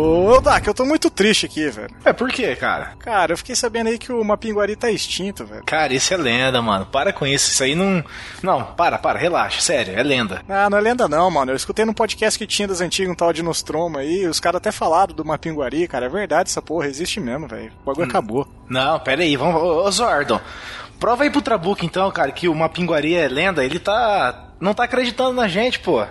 Ô, Dak, eu tô muito triste aqui, velho. É, por quê, cara? Cara, eu fiquei sabendo aí que o Mapinguari tá extinto, velho. Cara, isso é lenda, mano. Para com isso. Isso aí não. Não, para, para, relaxa. Sério, é lenda. Ah, não é lenda não, mano. Eu escutei num podcast que tinha das antigas um tal de Nostromo aí. Os caras até falaram do Mapinguari, cara. É verdade essa porra, existe mesmo, velho. O bagulho hum. acabou. Não, pera aí, vamos. Ô, ô Zordon. Prova aí pro Trabuco então, cara, que o Mapinguari é lenda. Ele tá. Não tá acreditando na gente, pô.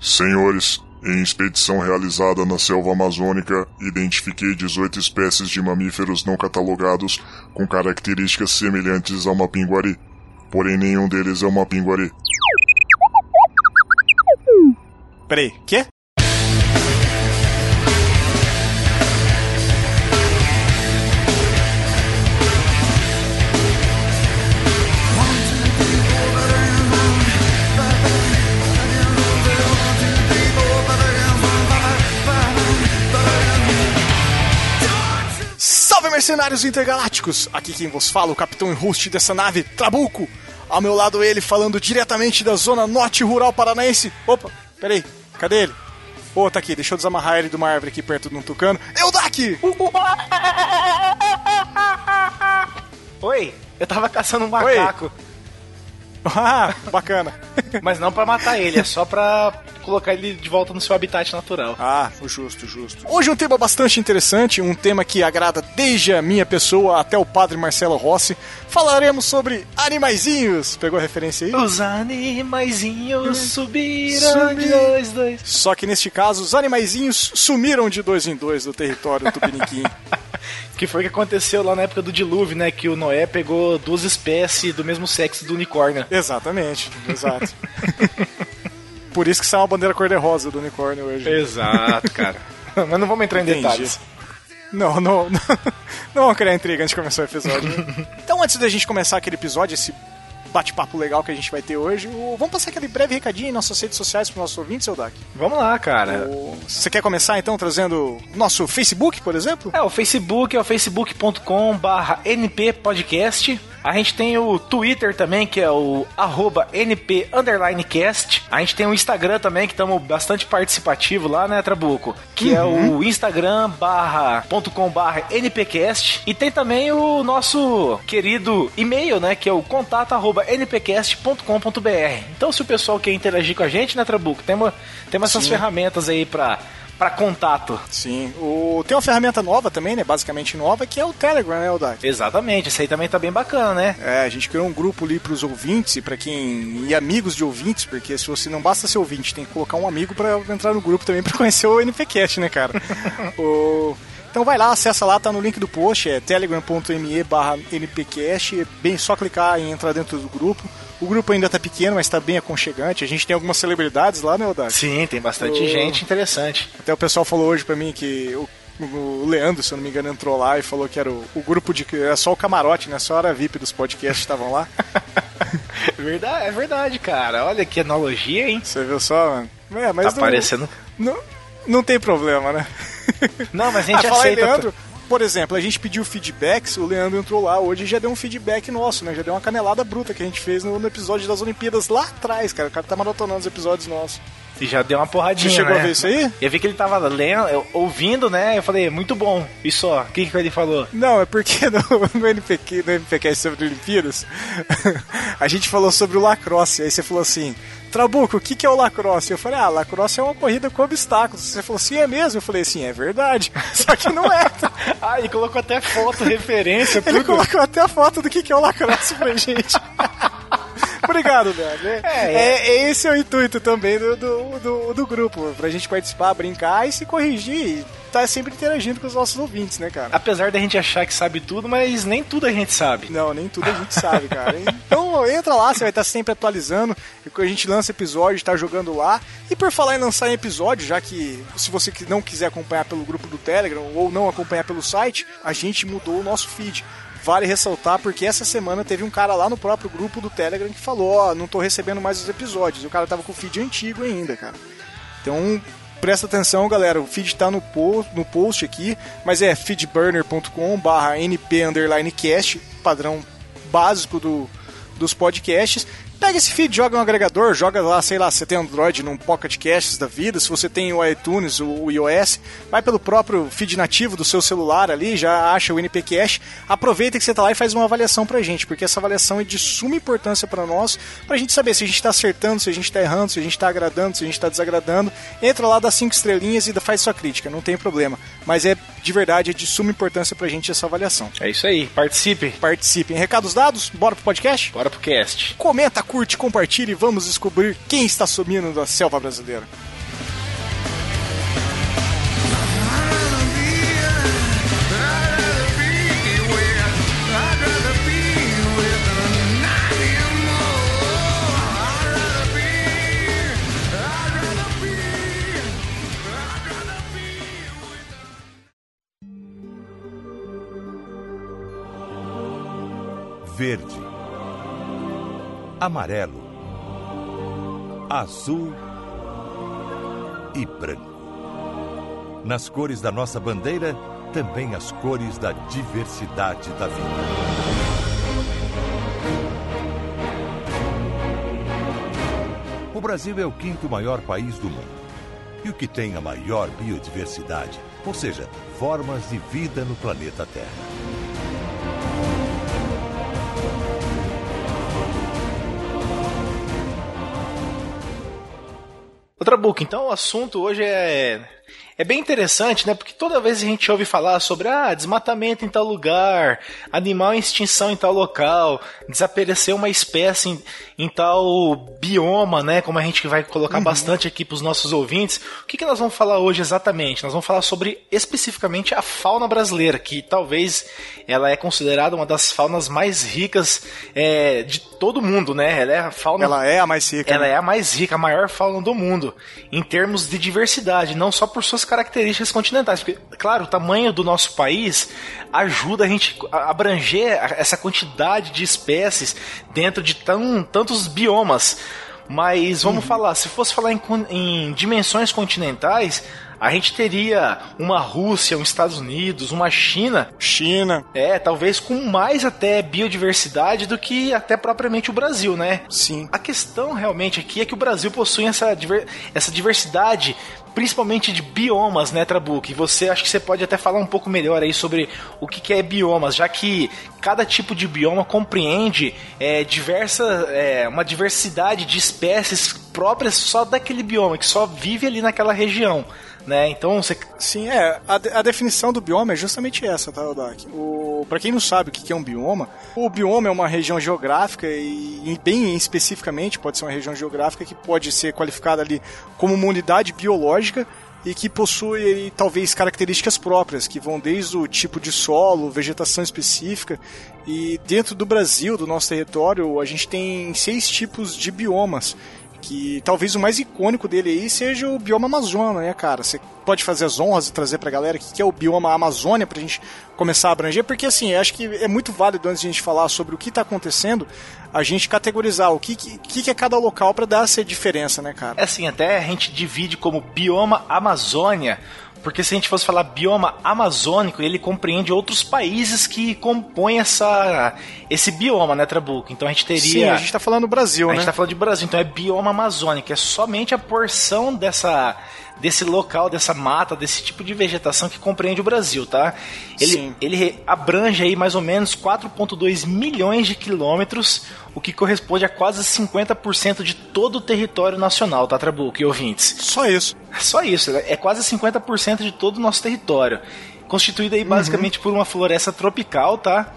Senhores, em expedição realizada na selva amazônica, identifiquei 18 espécies de mamíferos não catalogados com características semelhantes ao mapinguari. Porém, nenhum deles é um mapinguari. Peraí, quê? Mercenários intergalácticos! Aqui quem vos fala, o capitão e host dessa nave, Trabuco. Ao meu lado ele, falando diretamente da zona norte rural paranaense. Opa, peraí, cadê ele? Ô, oh, tá aqui, deixa eu desamarrar ele de uma árvore aqui perto de um tucano. Eu daqui! Oi, eu tava caçando um macaco. Oi. Ah, bacana. Mas não para matar ele, é só pra colocar ele de volta no seu habitat natural. Ah, justo, justo. Hoje um tema bastante interessante, um tema que agrada desde a minha pessoa até o padre Marcelo Rossi. Falaremos sobre animaizinhos. Pegou a referência aí? Os animaizinhos subiram Sumi. de dois, dois. Só que neste caso, os animaizinhos sumiram de dois em dois do território tupiniquim. Que foi o que aconteceu lá na época do dilúvio, né? Que o Noé pegou duas espécies do mesmo sexo do unicórnio. Exatamente, exato. Por isso que saiu uma bandeira cor-de-rosa do unicórnio hoje. Exato, cara. Mas não vamos entrar em Entendi. detalhes. Não, não, não, não vamos criar intriga antes de começar o episódio. então, antes da gente começar aquele episódio, esse bate-papo legal que a gente vai ter hoje. Vamos passar aquele breve recadinho em nossas redes sociais para os nossos ouvintes, seu Dak? Vamos lá, cara. O... Você quer começar então trazendo nosso Facebook, por exemplo? É, o Facebook é o facebook.com/barra nppodcast. A gente tem o Twitter também, que é o @np_cast. A gente tem o Instagram também, que estamos bastante participativo lá, né, Trabuco? Que uhum. é o. Instagram .com npcast. E tem também o nosso querido e-mail, né, que é o contato npcast.com.br. Então, se o pessoal quer interagir com a gente, né, Trabuco, temos, temos essas ferramentas aí para para contato. Sim. O... Tem uma ferramenta nova também, né? Basicamente nova, que é o Telegram, né, Odak? Exatamente. Isso aí também tá bem bacana, né? É, a gente criou um grupo ali pros ouvintes e para quem. e amigos de ouvintes, porque se você não basta ser ouvinte, tem que colocar um amigo para entrar no grupo também para conhecer o NPCast, né, cara? o. Então vai lá, acessa lá, tá no link do post, é telegram.me barra npcast, é bem só clicar e entrar dentro do grupo. O grupo ainda tá pequeno, mas tá bem aconchegante. A gente tem algumas celebridades lá, né, Odak? Sim, tem bastante o... gente interessante. Até o pessoal falou hoje pra mim que o o Leandro, se eu não me engano, entrou lá e falou que era o, o grupo de. Era só o camarote, né? Só a VIP dos podcasts estavam lá. é verdade, é verdade, cara. Olha que analogia, hein? Você viu só, mano? É, mas tá não, parecendo. Não, não tem problema, né? Não, mas a gente ah, aceita. Aí, Leandro, por exemplo, a gente pediu feedbacks, o Leandro entrou lá hoje e já deu um feedback nosso, né? Já deu uma canelada bruta que a gente fez no, no episódio das Olimpíadas lá atrás, cara. O cara tá maratonando os episódios nossos. E já deu uma porradinha, Você chegou né? a ver isso aí? Eu vi que ele tava lendo, ouvindo, né? Eu falei, muito bom. E só, o que, que ele falou? Não, é porque no, no NPQ, no NPQ sobre Olimpíadas, a gente falou sobre o lacrosse. Aí você falou assim, Trabuco, o que, que é o lacrosse? Eu falei, ah, lacrosse é uma corrida com obstáculos. Você falou, sim, é mesmo? Eu falei, sim, é verdade. Só que não é. ah, e colocou até foto, referência, tudo. Ele colocou até a foto do que, que é o lacrosse pra gente. Obrigado, Leandro. É, é, é, esse é o intuito também do, do, do, do grupo, pra gente participar, brincar e se corrigir tá sempre interagindo com os nossos ouvintes, né, cara? Apesar da gente achar que sabe tudo, mas nem tudo a gente sabe. Não, nem tudo a gente sabe, cara. Então entra lá, você vai estar sempre atualizando. A gente lança episódio, está jogando lá. E por falar em lançar em episódio, já que se você não quiser acompanhar pelo grupo do Telegram ou não acompanhar pelo site, a gente mudou o nosso feed vale ressaltar porque essa semana teve um cara lá no próprio grupo do Telegram que falou: Ó, oh, não tô recebendo mais os episódios. E o cara tava com o feed antigo ainda, cara. Então, presta atenção, galera. O feed tá no, post, no post aqui, mas é feedburner.com/np_cast, padrão básico do, dos podcasts. Pega esse feed, joga no agregador, joga lá, sei lá, se você tem Android num Pocket Casts da vida, se você tem o iTunes, o iOS, vai pelo próprio feed nativo do seu celular ali, já acha o NPcast, aproveita que você tá lá e faz uma avaliação pra gente, porque essa avaliação é de suma importância para nós, pra gente saber se a gente tá acertando, se a gente tá errando, se a gente tá agradando, se a gente tá desagradando. Entra lá, dá cinco estrelinhas e faz sua crítica, não tem problema. Mas é de verdade, é de suma importância pra gente essa avaliação. É isso aí, participe. Participem. Recados dados, bora pro podcast? Bora pro cast. Comenta, curte, compartilhe e vamos descobrir quem está sumindo da selva brasileira. verde, amarelo, azul e branco. Nas cores da nossa bandeira, também as cores da diversidade da vida. O Brasil é o quinto maior país do mundo e o que tem a maior biodiversidade, ou seja, formas de vida no planeta Terra. Outra book, então o assunto hoje é é bem interessante, né? Porque toda vez a gente ouve falar sobre ah, desmatamento em tal lugar, animal em extinção em tal local, desapareceu uma espécie em, em tal bioma, né? Como a gente vai colocar uhum. bastante aqui para os nossos ouvintes. O que, que nós vamos falar hoje exatamente? Nós vamos falar sobre especificamente a fauna brasileira, que talvez ela é considerada uma das faunas mais ricas é, de todo mundo, né? Ela é a fauna. Ela é a mais rica. Ela né? é a mais rica, a maior fauna do mundo, em termos de diversidade, não só por suas características continentais. Porque, claro, o tamanho do nosso país ajuda a gente a abranger essa quantidade de espécies dentro de tão, tantos biomas. Mas vamos uhum. falar, se fosse falar em, em dimensões continentais, a gente teria uma Rússia, uns Estados Unidos, uma China. China. É, talvez com mais até biodiversidade do que até propriamente o Brasil, né? Sim. A questão realmente aqui é que o Brasil possui essa, essa diversidade principalmente de biomas, né, Trabuco? E você acho que você pode até falar um pouco melhor aí sobre o que, que é biomas, já que cada tipo de bioma compreende é, diversa, é, uma diversidade de espécies próprias só daquele bioma, que só vive ali naquela região né? Então você. Sim, é. A, a definição do bioma é justamente essa, tá, Odak? Pra quem não sabe o que é um bioma, o bioma é uma região geográfica e, e, bem especificamente, pode ser uma região geográfica que pode ser qualificada ali como uma unidade biológica e que possui talvez características próprias, que vão desde o tipo de solo, vegetação específica. E dentro do Brasil, do nosso território, a gente tem seis tipos de biomas que talvez o mais icônico dele aí seja o bioma Amazônia, né, cara? Você pode fazer as honras e trazer pra galera o que é o bioma Amazônia pra gente começar a abranger, porque assim, acho que é muito válido antes de a gente falar sobre o que tá acontecendo, a gente categorizar o que, que, que é cada local para dar essa diferença, né, cara? É assim, até a gente divide como bioma Amazônia porque se a gente fosse falar bioma amazônico, ele compreende outros países que compõem essa, esse bioma, né, Trabuco? Então a gente teria. Sim, a gente tá falando do Brasil, a né? A gente tá falando de Brasil, então é bioma amazônico, é somente a porção dessa desse local, dessa mata, desse tipo de vegetação que compreende o Brasil, tá? Ele, ele abrange aí mais ou menos 4,2 milhões de quilômetros, o que corresponde a quase 50% de todo o território nacional, tá, Trabuco e ouvintes? Só isso. Só isso, é quase 50% de todo o nosso território. Constituído aí uhum. basicamente por uma floresta tropical, tá?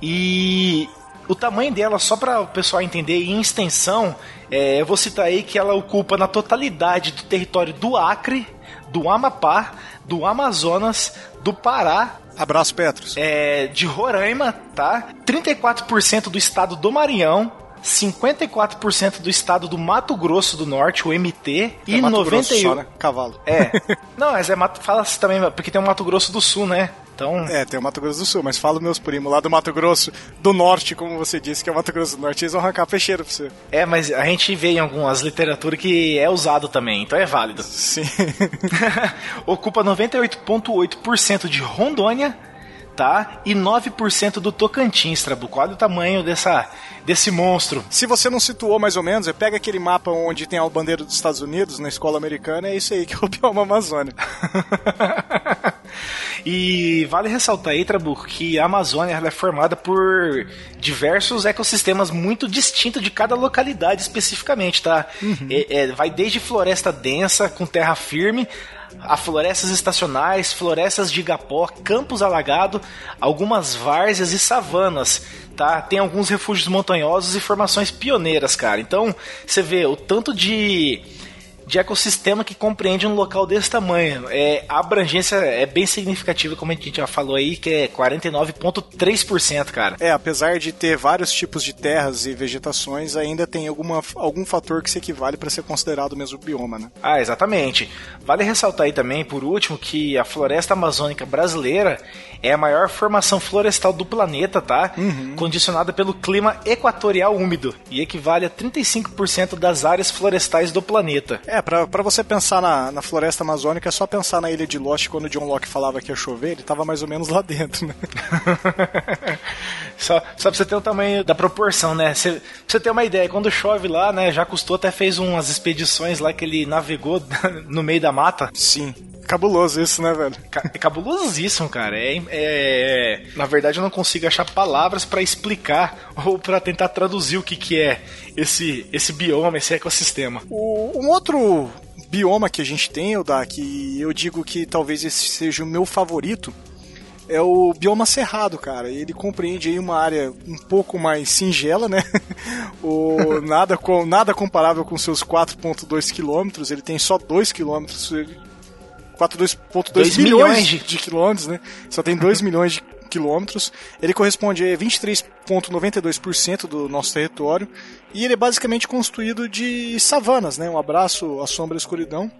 E o tamanho dela, só para o pessoal entender, em extensão, é, eu vou citar aí que ela ocupa na totalidade do território do Acre, do Amapá, do Amazonas, do Pará. Abraço, Petros. É, de Roraima, tá? 34% do estado do Maranhão, 54% do estado do Mato Grosso do Norte, o MT, é e Mato 91. Grosso só, né? Cavalo. É. Não, mas é Mato, fala também, porque tem o Mato Grosso do Sul, né? Então... É, tem o Mato Grosso do Sul, mas fala meus primos lá do Mato Grosso do Norte, como você disse, que é o Mato Grosso do Norte, eles vão arrancar peixeiro pra você. É, mas a gente vê em algumas literaturas que é usado também, então é válido. Sim. Ocupa 98,8% de Rondônia, tá? E 9% do Tocantins, Trabuco. Olha o tamanho dessa, desse monstro. Se você não situou mais ou menos, pega aquele mapa onde tem a bandeira dos Estados Unidos na escola americana, é isso aí que é o bioma Amazônia. e vale ressaltar aí, Trabuco, que a Amazônia é formada por diversos ecossistemas muito distintos de cada localidade especificamente, tá? Uhum. É, é, vai desde floresta densa com terra firme a florestas estacionais, florestas de igapó, campos alagados, algumas várzeas e savanas, tá? Tem alguns refúgios montanhosos e formações pioneiras, cara. Então, você vê o tanto de de ecossistema que compreende um local desse tamanho. É, a abrangência é bem significativa, como a gente já falou aí, que é 49,3%, cara. É, apesar de ter vários tipos de terras e vegetações, ainda tem alguma, algum fator que se equivale para ser considerado o mesmo bioma, né? Ah, exatamente. Vale ressaltar aí também, por último, que a floresta amazônica brasileira é a maior formação florestal do planeta, tá? Uhum. Condicionada pelo clima equatorial úmido e equivale a 35% das áreas florestais do planeta. É, pra, pra você pensar na, na floresta amazônica, é só pensar na ilha de Lost quando o John Locke falava que ia chover, ele tava mais ou menos lá dentro, né? só, só pra você ter o tamanho da proporção, né? Cê, pra você ter uma ideia, quando chove lá, né, já custou até fez umas expedições lá que ele navegou no meio da mata. Sim. Cabuloso isso, né, velho? É cabulosíssimo, cara. É, é, na verdade, eu não consigo achar palavras para explicar ou para tentar traduzir o que, que é esse, esse bioma, esse ecossistema. O, um outro bioma que a gente tem, Oda, que eu digo que talvez esse seja o meu favorito, é o bioma cerrado, cara. Ele compreende aí uma área um pouco mais singela, né? o, nada, com, nada comparável com seus 4,2 quilômetros. Ele tem só 2 quilômetros 4,2 milhões, milhões de... de quilômetros, né? Só tem 2 milhões de quilômetros. Ele corresponde a 23,92% do nosso território. E ele é basicamente construído de savanas, né? Um abraço à sombra e à escuridão.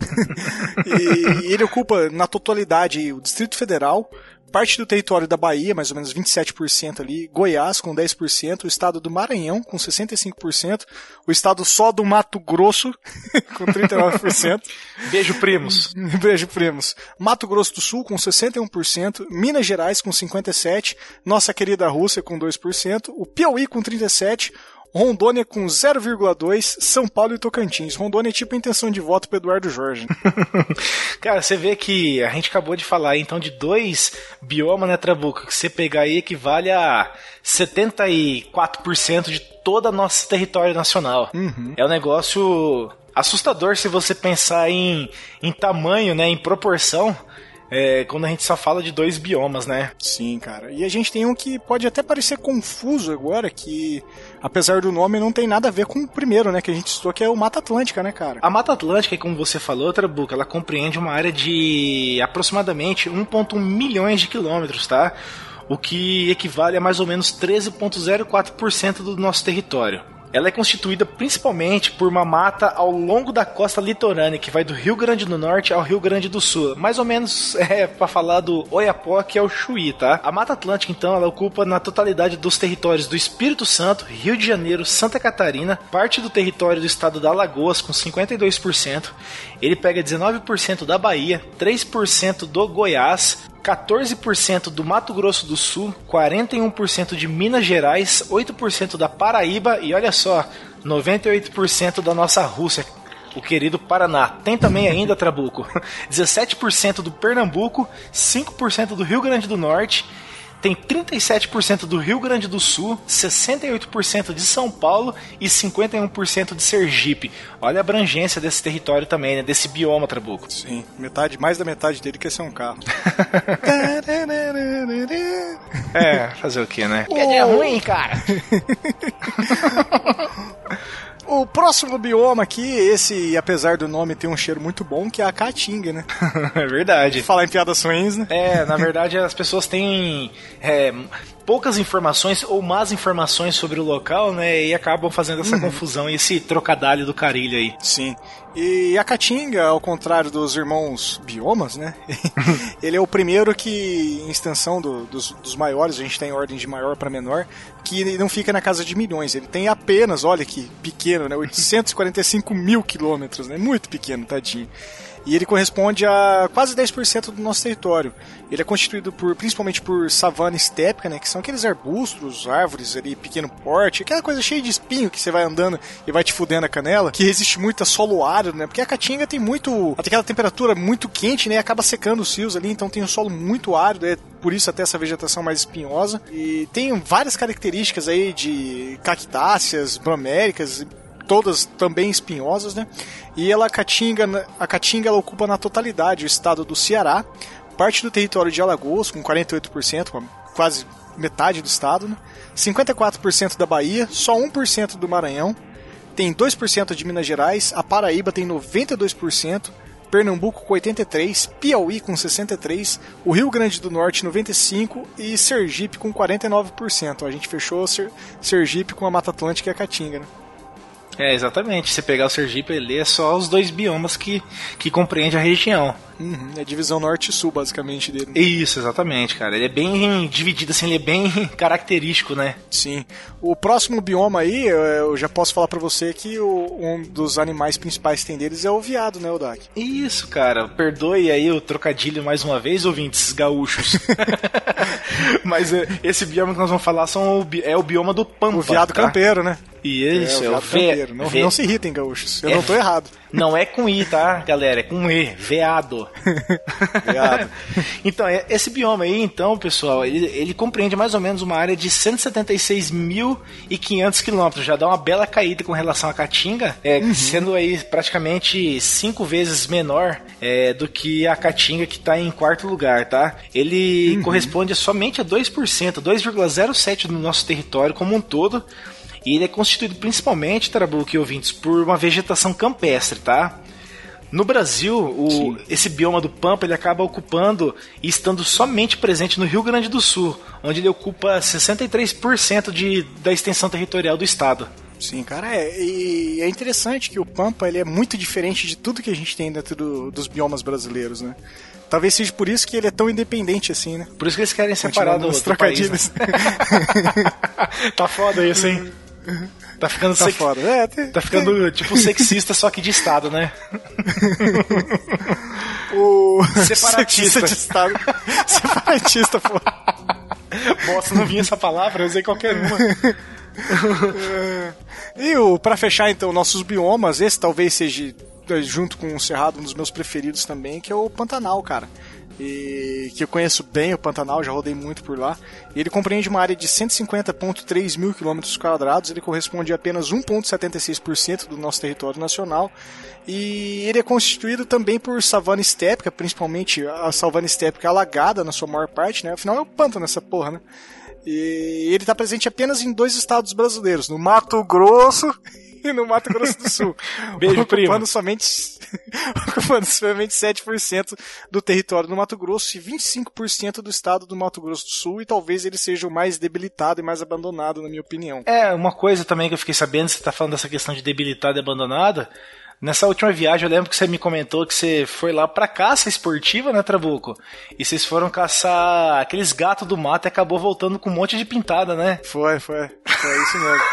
e, e ele ocupa na totalidade o Distrito Federal, parte do território da Bahia, mais ou menos 27% ali, Goiás com 10%, o estado do Maranhão com 65%, o estado só do Mato Grosso com 39%. Beijo, primos. Beijo, primos. Mato Grosso do Sul com 61%, Minas Gerais com 57%, nossa querida Rússia com 2%, o Piauí com 37%, Rondônia com 0,2, São Paulo e Tocantins. Rondônia é tipo intenção de voto para Eduardo Jorge. Cara, você vê que a gente acabou de falar então de dois biomas, né, Trabuco? Que você pegar aí equivale a 74% de todo o nosso território nacional. Uhum. É um negócio assustador se você pensar em, em tamanho, né, em proporção é, quando a gente só fala de dois biomas, né? Sim, cara. E a gente tem um que pode até parecer confuso agora, que apesar do nome não tem nada a ver com o primeiro, né, que a gente citou, que é o Mata Atlântica, né, cara? A Mata Atlântica, como você falou, Trabuca, ela compreende uma área de aproximadamente 1.1 milhões de quilômetros, tá? O que equivale a mais ou menos 13,04% do nosso território. Ela é constituída principalmente por uma mata ao longo da costa litorânea, que vai do Rio Grande do Norte ao Rio Grande do Sul. Mais ou menos é para falar do Oiapoque ao Chuí, tá? A Mata Atlântica, então, ela ocupa na totalidade dos territórios do Espírito Santo, Rio de Janeiro, Santa Catarina, parte do território do estado da Alagoas, com 52%. Ele pega 19% da Bahia, 3% do Goiás, 14% do Mato Grosso do Sul, 41% de Minas Gerais, 8% da Paraíba e olha só, 98% da nossa Rússia, o querido Paraná. Tem também ainda, Trabuco, 17% do Pernambuco, 5% do Rio Grande do Norte tem 37% do Rio Grande do Sul, 68% de São Paulo e 51% de Sergipe. Olha a abrangência desse território também, né? Desse bioma, Trabuco. Sim, metade, mais da metade dele quer ser um carro. é, fazer o que, né? Que dia ruim, cara. O próximo bioma aqui, esse, apesar do nome, tem um cheiro muito bom, que é a caatinga, né? é verdade. Falar em piadas ruins, né? É, na verdade as pessoas têm é, poucas informações ou más informações sobre o local, né? E acabam fazendo essa uhum. confusão e esse trocadilho do carilho aí. Sim. E a Caatinga, ao contrário dos irmãos biomas, né? ele é o primeiro que, em extensão do, dos, dos, maiores, a gente tem ordem de maior para menor, que não fica na casa de milhões. Ele tem apenas, olha que pequeno, né? 845 mil quilômetros, né? Muito pequeno, tadinho. E ele corresponde a quase 10% do nosso território. Ele é constituído por, principalmente por savana estépica, né, que são aqueles arbustos, árvores ali, pequeno porte, aquela coisa cheia de espinho que você vai andando e vai te fudendo a canela, que resiste muito a solo árido, né, porque a caatinga tem muito, até aquela temperatura muito quente, né, acaba secando os fios ali, então tem um solo muito árido, é por isso até essa vegetação mais espinhosa. E tem várias características aí de cactáceas, broméricas, todas também espinhosas, né? E ela a Caatinga, a Caatinga ela ocupa na totalidade o estado do Ceará, parte do território de Alagoas com 48%, quase metade do estado, né? 54% da Bahia, só 1% do Maranhão, tem 2% de Minas Gerais, a Paraíba tem 92%, Pernambuco com 83, Piauí com 63, o Rio Grande do Norte 95 e Sergipe com 49%. A gente fechou Sergipe com a Mata Atlântica e a Caatinga, né? É, exatamente. Se pegar o Sergipe, ele é só os dois biomas que, que compreende a região. Uhum, é a divisão norte e sul, basicamente, dele. Isso, exatamente, cara. Ele é bem dividido, assim, ele é bem característico, né? Sim. O próximo bioma aí, eu já posso falar para você que o, um dos animais principais que tem deles é o viado, né, Odak? Isso, cara. Perdoe aí o trocadilho mais uma vez, ouvintes gaúchos. Mas é, esse bioma que nós vamos falar são o, é o bioma do Pampa. O viado tá? campeiro, né? Isso, é, é o, o ve... não, não, se irritem, gaúchos. Eu É. não tô errado. Não é com I, tá, galera? É com E, veado. Veado. então, é- esse bioma aí, então, pessoal, ele, ele compreende mais ou menos uma área de 176.500 quilômetros. Já dá uma bela caída com relação à Caatinga, é, sendo aí praticamente cinco vezes menor é, do que a Caatinga que está em quarto lugar, tá? Ele corresponde somente a 2%, 2,07% do nosso território como um todo. E ele é constituído principalmente, Tarabuque e ouvintes, por uma vegetação campestre, tá? No Brasil, o- esse bioma do Pampa ele acaba ocupando e estando somente presente no Rio Grande do Sul, onde ele ocupa 63% de, da extensão territorial do estado. Sim, cara, é. E é interessante que o Pampa ele é muito diferente de tudo que a gente tem dentro do- dos biomas brasileiros, né? Talvez seja por isso que ele é tão independente assim, né? Por isso que eles querem separar do, do país, né? tá foda isso, hein? Tá ficando, Tá sex- foda. É, tem- tá ficando tipo sexista, só que de estado, né? o Separatista. de estado. Separatista, pô. Nossa, não vinha essa palavra, eu usei qualquer uma. E o, pra fechar então nossos biomas, esse talvez seja eh, junto com o Cerrado um dos meus preferidos também, que é o Pantanal, cara. E que eu conheço bem o Pantanal, já rodei muito por lá. Ele compreende uma área de 150.3 mil quilômetros quadrados, ele corresponde a apenas 1,76% do nosso território nacional. E ele é constituído também por savana estépica, principalmente a savana estépica alagada na sua maior parte, né? Afinal é o pântano essa porra, né? E ele está presente apenas em dois estados brasileiros, no Mato Grosso no Mato Grosso do Sul. Beijo, ocupando primo. somente ocupando somente 7% do território do Mato Grosso e 25% do estado do Mato Grosso do Sul, e talvez ele seja o mais debilitado e mais abandonado, na minha opinião. É, uma coisa também que eu fiquei sabendo, você tá falando dessa questão de debilitada e abandonada. Nessa última viagem, eu lembro que você me comentou que você foi lá pra caça esportiva, né, Trabuco? E vocês foram caçar aqueles gatos do mato e acabou voltando com um monte de pintada, né? Foi, foi. Foi isso mesmo.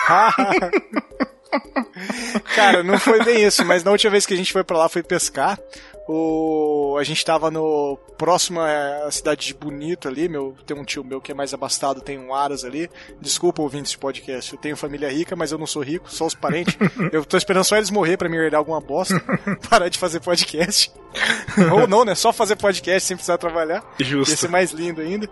Cara, não foi bem isso, mas na última vez que a gente foi pra lá foi pescar. O... A gente tava no próximo à cidade de Bonito ali, meu, tem um tio meu que é mais abastado, tem um Aras ali. Desculpa ouvintes de podcast, eu tenho família rica, mas eu não sou rico, só os parentes. Eu tô esperando só eles morrer pra me herdar alguma bosta, parar de fazer podcast. Ou não, né? Só fazer podcast sem precisar trabalhar. Justo. Ia ser mais lindo ainda.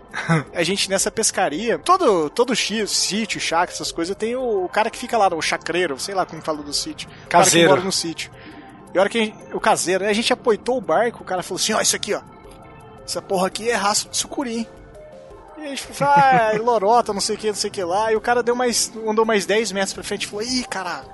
A gente nessa pescaria, todo, todo sítio, chácara, essas coisas, tem o, o cara que fica lá, o chacreiro, sei lá como fala do sítio. O cara que Caseiro. mora no sítio. E a hora que a gente- o caseiro, a gente apoitou o barco, o cara falou assim: ó, isso aqui, ó. Essa porra aqui é rastro de sucuri. E a gente falou, ah, é lorota, não sei o que, não sei o que lá. E o cara deu mais, andou mais 10 metros pra frente e falou: ih, caralho.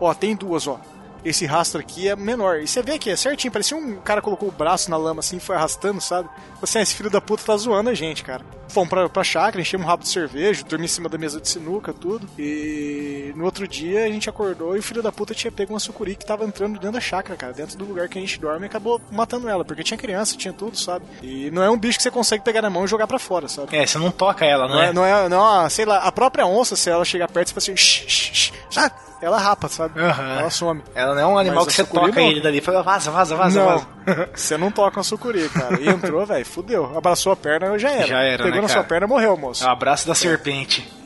Ó, tem duas, ó. Esse rastro aqui é menor. E você vê que é certinho, parecia um cara colocou o braço na lama assim e foi arrastando, sabe? Você, ah, esse filho da puta tá zoando a gente, cara. Fomos pra, pra chácara, enchemos um rabo de cerveja, dormi em cima da mesa de sinuca, tudo. E no outro dia a gente acordou e o filho da puta tinha pego uma sucuri que tava entrando dentro da chácara, cara, dentro do lugar que a gente dorme e acabou matando ela, porque tinha criança, tinha tudo, sabe? E não é um bicho que você consegue pegar na mão e jogar pra fora, sabe? É, você não toca ela, Não né? é, não é, não é, sei lá, a própria onça, se ela chegar perto, você fala assim, shh, shh, shh, ela rapa, sabe? Aham. Ela some. Ela não é um animal Mas que você sucuri toca não. ele dali e fala, vaza, vaza, vaza, não, vaza. você não toca uma sucuri, cara. E entrou, velho, fudeu. Abraçou a perna, já era. Já era, Pegou né, na cara? sua perna, morreu, moço. É o abraço da serpente.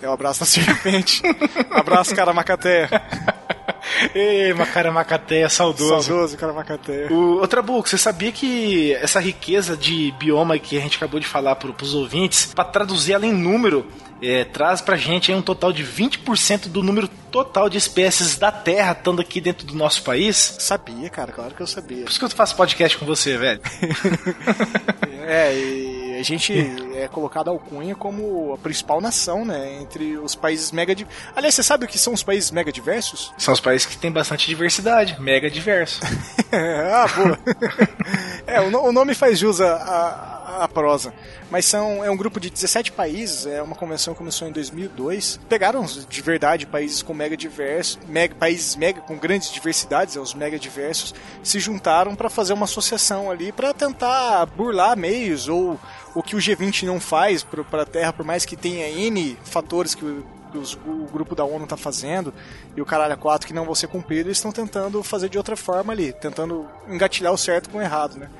É o abraço da serpente. abraço, cara macateia. Ei, Macara Macateia, saudoso. Saudoso, cara macateia. O, ô Trabuco, você sabia que essa riqueza de bioma que a gente acabou de falar pro, pros ouvintes, pra traduzir ela em número, é, traz pra gente aí um total de 20% do número total de espécies da Terra estando aqui dentro do nosso país? Sabia, cara, claro que eu sabia. Por isso que eu faço podcast com você, velho. É, e a gente é colocado a alcunha como a principal nação, né? Entre os países mega. Di... Aliás, você sabe o que são os países mega diversos? São os países que têm bastante diversidade, mega diverso. ah, boa. é, o, no- o nome faz jus à, à, à prosa. Mas são, é um grupo de 17 países, é uma convenção que começou em 2002. Pegaram de verdade países com mega diversos, mega, países mega com grandes diversidades, é, os mega diversos, se juntaram para fazer uma associação ali para tentar burlar meios ou o que o G20 não faz para a Terra, por mais que tenha N fatores que o os- o grupo da ONU tá fazendo e o caralho a 4 que não vão ser cumpridos, eles estão tentando fazer de outra forma ali, tentando engatilhar o certo com o errado, né?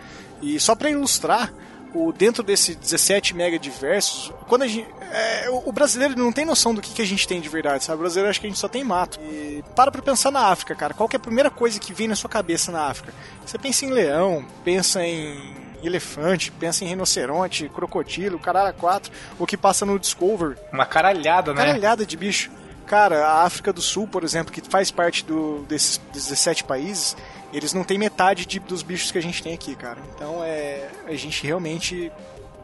E só para ilustrar, o, dentro desse 17 mega diversos, quando a gente, é, o, brasileiro não tem noção do que, que a gente tem de verdade, sabe? O brasileiro acha que a gente só tem mato. E para pra pensar na África, cara. Qual é a primeira coisa que vem na sua cabeça na África? Você pensa em leão, pensa em elefante, pensa em rinoceronte, crocodilo, caralho 4, o que passa no Discover, Uma caralhada, né? caralhada de bicho. Cara, a África do Sul, por exemplo, que faz parte do, desses 17 países, eles não têm metade de- dos bichos que a gente tem aqui, cara. Então é, a gente realmente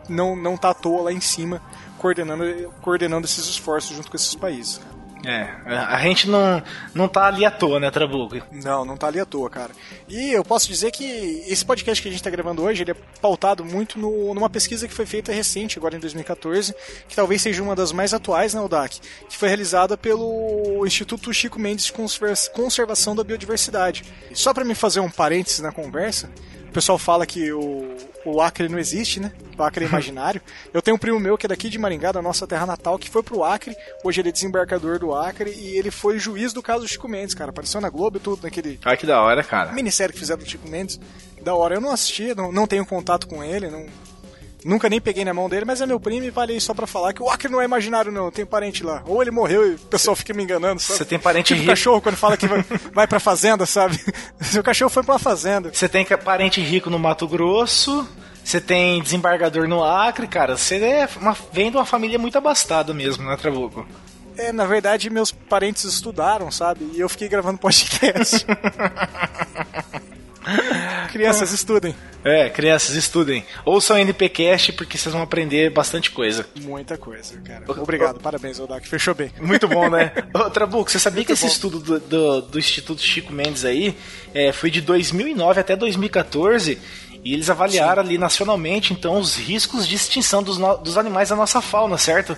não, não tá à toa lá em cima coordenando, coordenando esses esforços junto com esses países. cara. É, a gente não, não tá ali à toa, né, Trabuco? Não, não tá ali à toa, cara. E eu posso dizer que esse podcast que a gente tá gravando hoje, ele é pautado muito no- numa pesquisa que foi feita recente, agora em 2014, que talvez seja uma das mais atuais na UDAC, que foi realizada pelo Instituto Chico Mendes de Conserva- Conservação da Biodiversidade. Só para me fazer um parênteses na conversa, o pessoal fala que o, o Acre não existe, né? O Acre é imaginário. Eu tenho um primo meu que é daqui de Maringá, da nossa terra natal, que foi pro Acre. Hoje ele é desembarcador do Acre e ele foi juiz do caso do Chico Mendes, cara. Apareceu na Globo e tudo, naquele Olha que da hora, cara. minissérie que fizeram do Chico Mendes. Da hora. Eu não assisti, não, não tenho contato com ele, não, nunca nem peguei na mão dele, mas é meu primo e falei só pra falar que o Acre não é imaginário, não. Tem parente lá. Ou ele morreu e o pessoal fica me enganando, sabe? Você tem parente tipo rico. cachorro quando fala que vai, vai pra fazenda, sabe? Seu cachorro foi pra fazenda. Você tem parente rico no Mato Grosso, você tem desembargador no Acre, cara. Você é uma, vem de uma família muito abastada mesmo, né, Trabuco? É, na verdade, meus parentes estudaram, sabe? E eu fiquei gravando podcast. Crianças, estudem. É, crianças, estudem. Ouçam NPcast porque vocês vão aprender bastante coisa. Muita coisa, cara. Obrigado, parabéns, Odak. Fechou bem. Muito bom, né? Ô, Trabuco, você sabia Muito que esse bom. estudo do, do, do Instituto Chico Mendes aí é, foi de 2009 até 2014 e eles avaliaram ali nacionalmente, então, os riscos de extinção dos, no- dos animais da nossa fauna, certo?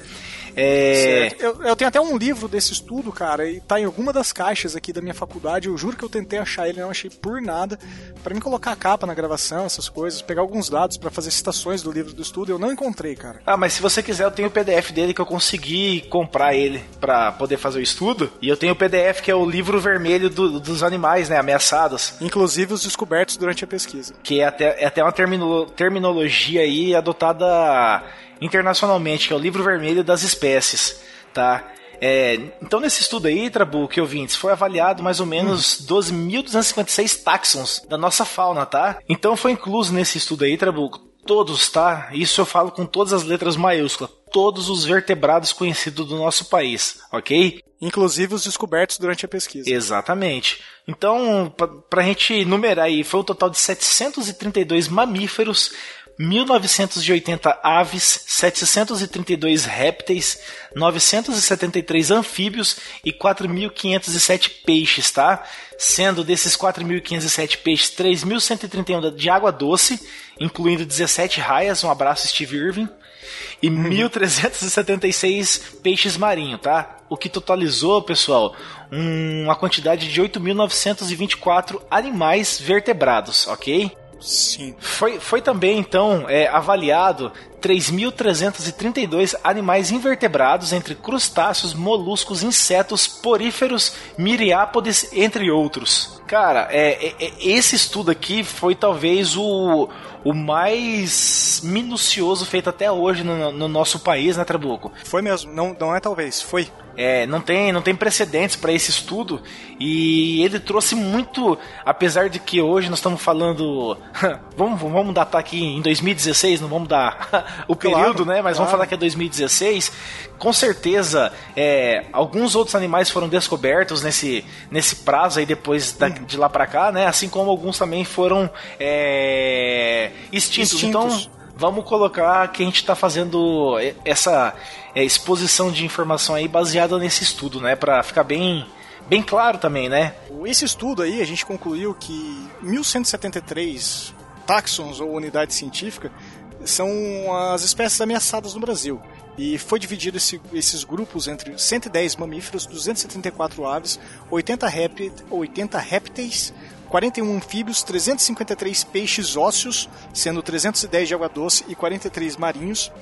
É. Eu, eu tenho até um livro desse estudo, cara, e tá em alguma das caixas aqui da minha faculdade. Eu juro que eu tentei achar ele, não achei por nada. Pra mim colocar a capa na gravação, essas coisas, pegar alguns dados pra fazer citações do livro do estudo, eu não encontrei, cara. Ah, mas se você quiser, eu tenho o PDF dele que eu consegui comprar ele pra poder fazer o estudo. E eu tenho o PDF que é o livro vermelho do- dos animais, né, ameaçados. Inclusive os descobertos durante a pesquisa. que é até, é até uma termino- terminologia aí adotada internacionalmente, que é o livro vermelho das espécies, tá? É, então nesse estudo aí, Trabuco e ouvintes, foi avaliado mais ou menos 12.256 táxons da nossa fauna, tá? Então foi incluso nesse estudo aí, Trabuco, todos, tá? Isso eu falo com todas as letras maiúsculas, todos os vertebrados conhecidos do nosso país, ok? Inclusive os descobertos durante a pesquisa. Exatamente. Então, pra, pra gente numerar aí, foi um total de 732 mamíferos, 1980 aves, 732 répteis, 973 anfíbios e 4.507 peixes, tá? Sendo desses 4.507 peixes, 3.131 de água doce, incluindo 17 raias, um abraço Steve Irving, e 1.376 peixes marinhos, tá? O que totalizou, pessoal, um- uma quantidade de 8.924 animais vertebrados, ok? Sim. Foi, foi também, então, é, avaliado 3.332 animais invertebrados entre crustáceos, moluscos, insetos, poríferos, miriápodes, entre outros. Cara, é, é, é, esse estudo aqui foi talvez o, o mais minucioso feito até hoje no, no nosso país, né, Trabuco? Foi mesmo, não, não é talvez, foi. É, não tem, não tem precedentes para esse estudo e ele trouxe muito, apesar de que hoje nós estamos falando, vamos, vamos datar aqui em 2016, não vamos dar o período, claro, né? Mas claro. vamos falar que é 2016. Com certeza, é, alguns outros animais foram descobertos nesse, nesse prazo aí depois da, de lá para cá, né? Assim como alguns também foram é, extintos. extintos. Então vamos colocar que a gente está fazendo essa é, exposição de informação aí baseada nesse estudo, né? Para ficar bem bem claro também, né? Esse estudo aí a gente concluiu que 1173 táxons ou unidade científica são as espécies ameaçadas no Brasil. E foi dividido esse, esses grupos entre 110 mamíferos, 274 aves, 80, répteis, 80 répteis, 41 anfíbios, 353 peixes ósseos, sendo 310 de água doce e 43 marinhos,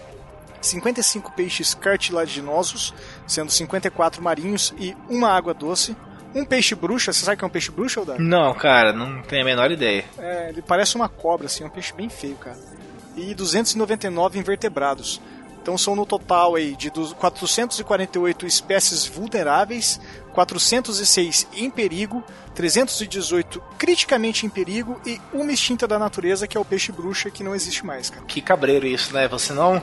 55 peixes cartilaginosos, sendo 54 marinhos e uma água doce, um peixe bruxa, você sabe o que é um peixe bruxa, Eldar? Não, cara, não tenho a menor ideia. É, ele parece uma cobra, assim, é um peixe bem feio, cara. E 299 invertebrados. Então são no total aí de 448 espécies vulneráveis, 406 em perigo, 318 criticamente em perigo e uma extinta da natureza que é o peixe bruxa que não existe mais, cara. Que cabreiro isso, né? Você não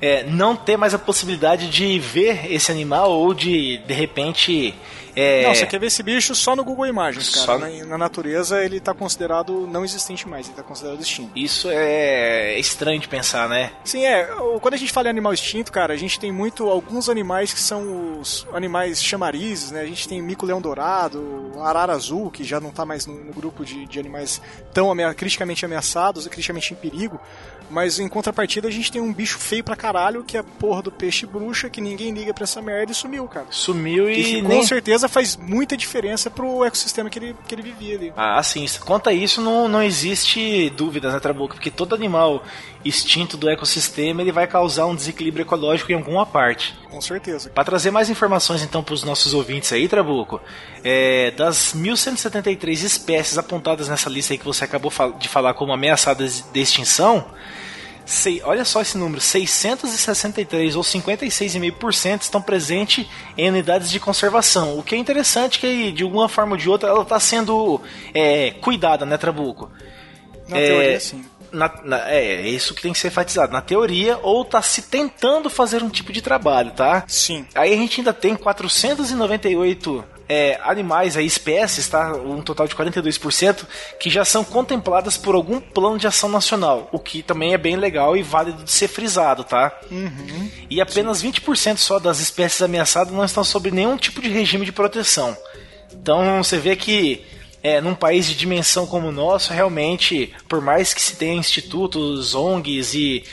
é, não ter mais a possibilidade de ver esse animal ou de de repente é... Não, você quer ver esse bicho só no Google Imagens, cara. Só... Na, na, natureza ele está considerado não existente mais, ele está considerado extinto. Isso é estranho de pensar, né? Sim, é. Quando a gente fala em animal extinto, cara, a gente tem muito alguns animais que são os animais chamarizes, né? A gente tem mico-leão dourado, arara azul, que já não está mais no, no, grupo de, de animais tão amea criticamente ameaçados e criticamente em perigo. Mas em contrapartida a gente tem um bicho feio pra caralho, que é a porra do peixe bruxa, que ninguém liga pra essa merda e sumiu, cara. Sumiu e. Que, com nem... certeza faz muita diferença pro ecossistema que ele, que ele vivia ali. Ah, sim. Quanto a isso, não, não existe dúvidas, né, Trabuco? Porque todo animal extinto do ecossistema ele vai causar um desequilíbrio ecológico em alguma parte. Com certeza. Para trazer mais informações então para os nossos ouvintes aí, Trabuco, é, das 1173 espécies apontadas nessa lista aí que você acabou de falar como ameaçadas de extinção, Sei, olha só esse número: 663 ou 56,5% estão presentes em unidades de conservação. O que é interessante que, de uma forma ou de outra, ela está sendo é, cuidada, né, Trabuco? Na é, teoria, sim. Na, na, é, é isso que tem que ser enfatizado. Na teoria, ou está se tentando fazer um tipo de trabalho, tá? Sim. Aí a gente ainda tem 498 é, animais, aí, espécies, tá? um total de 42%, que já são contempladas por algum plano de ação nacional, o que também é bem legal e válido de ser frisado, tá? Uhum. E apenas Sim. 20% só das espécies ameaçadas não estão sob nenhum tipo de regime de proteção. Então você vê que é, num país de dimensão como o nosso, realmente, por mais que se tenha institutos, ONGs e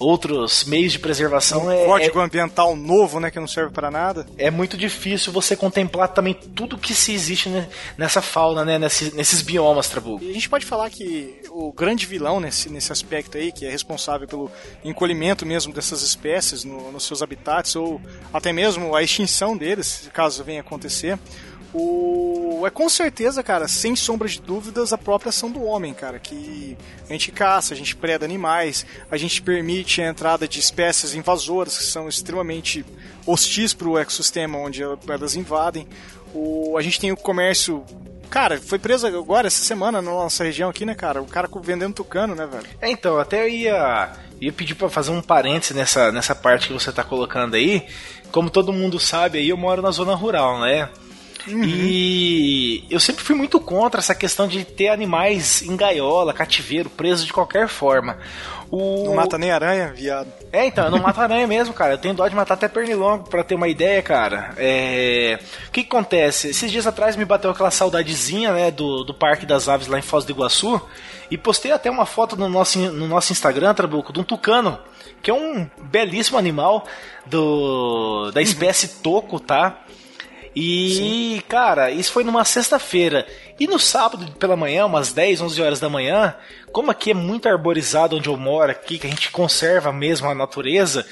outros meios de preservação um é. Código é, ambiental novo, né, que não serve para nada. É muito difícil você contemplar também tudo que se existe nessa fauna, né, nesses, nesses biomas, Trabuco. E a gente pode falar que o grande vilão nesse, nesse aspecto aí, que é responsável pelo encolhimento mesmo dessas espécies no, nos seus habitats, ou até mesmo a extinção deles, caso venha acontecer, o... É com certeza, cara, sem sombra de dúvidas, a própria ação do homem, cara. Que a gente caça, a gente preda animais, a gente permite a entrada de espécies invasoras que são extremamente hostis para o ecossistema onde elas invadem. O... A gente tem o comércio Cara, foi preso agora, essa semana, na nossa região aqui, né, cara? O cara vendendo tucano, né, velho? É, então, até eu ia, ia pedir para fazer um parênteses nessa, nessa parte que você tá colocando aí. Como todo mundo sabe, aí eu moro na zona rural, né? Uhum. E eu sempre fui muito contra essa questão de ter animais em gaiola, cativeiro, presos de qualquer forma. O... Não mata nem aranha, viado. É, então, eu não mato aranha mesmo, cara. Eu tenho dó de matar até pernilongo, pra ter uma ideia, cara. É... O que, que acontece? Esses dias atrás me bateu aquela saudadezinha, né, do, do Parque das Aves lá em Foz do Iguaçu. E postei até uma foto no nosso, no nosso Instagram, Trabuco, de um tucano, que é um belíssimo animal do, da espécie toco, tá? E, Sim. cara, isso foi numa sexta-feira. E no sábado pela manhã, umas 10, 11 horas da manhã, como aqui é muito arborizado onde eu moro aqui, que a gente conserva mesmo a natureza,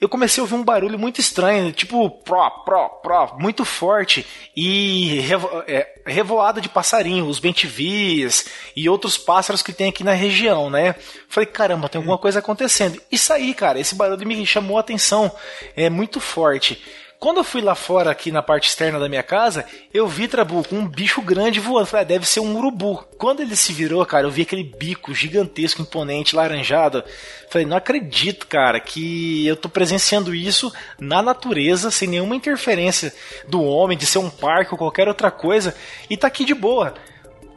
eu comecei a ouvir um barulho muito estranho, tipo pró, pró, pró, muito forte e revo, é, revoada de passarinho, os bentivis e outros pássaros que tem aqui na região, né? Falei, caramba, tem alguma coisa acontecendo. E saí, cara, esse barulho me chamou a atenção, é muito forte. Quando eu fui lá fora, aqui na parte externa da minha casa, eu vi, Trabuco, um bicho grande voando. Falei, ah, deve ser um urubu. Quando ele se virou, cara, eu vi aquele bico gigantesco, imponente, laranjado. Falei, não acredito, cara, que eu tô presenciando isso na natureza, sem nenhuma interferência do homem, de ser um parque ou qualquer outra coisa, e tá aqui de boa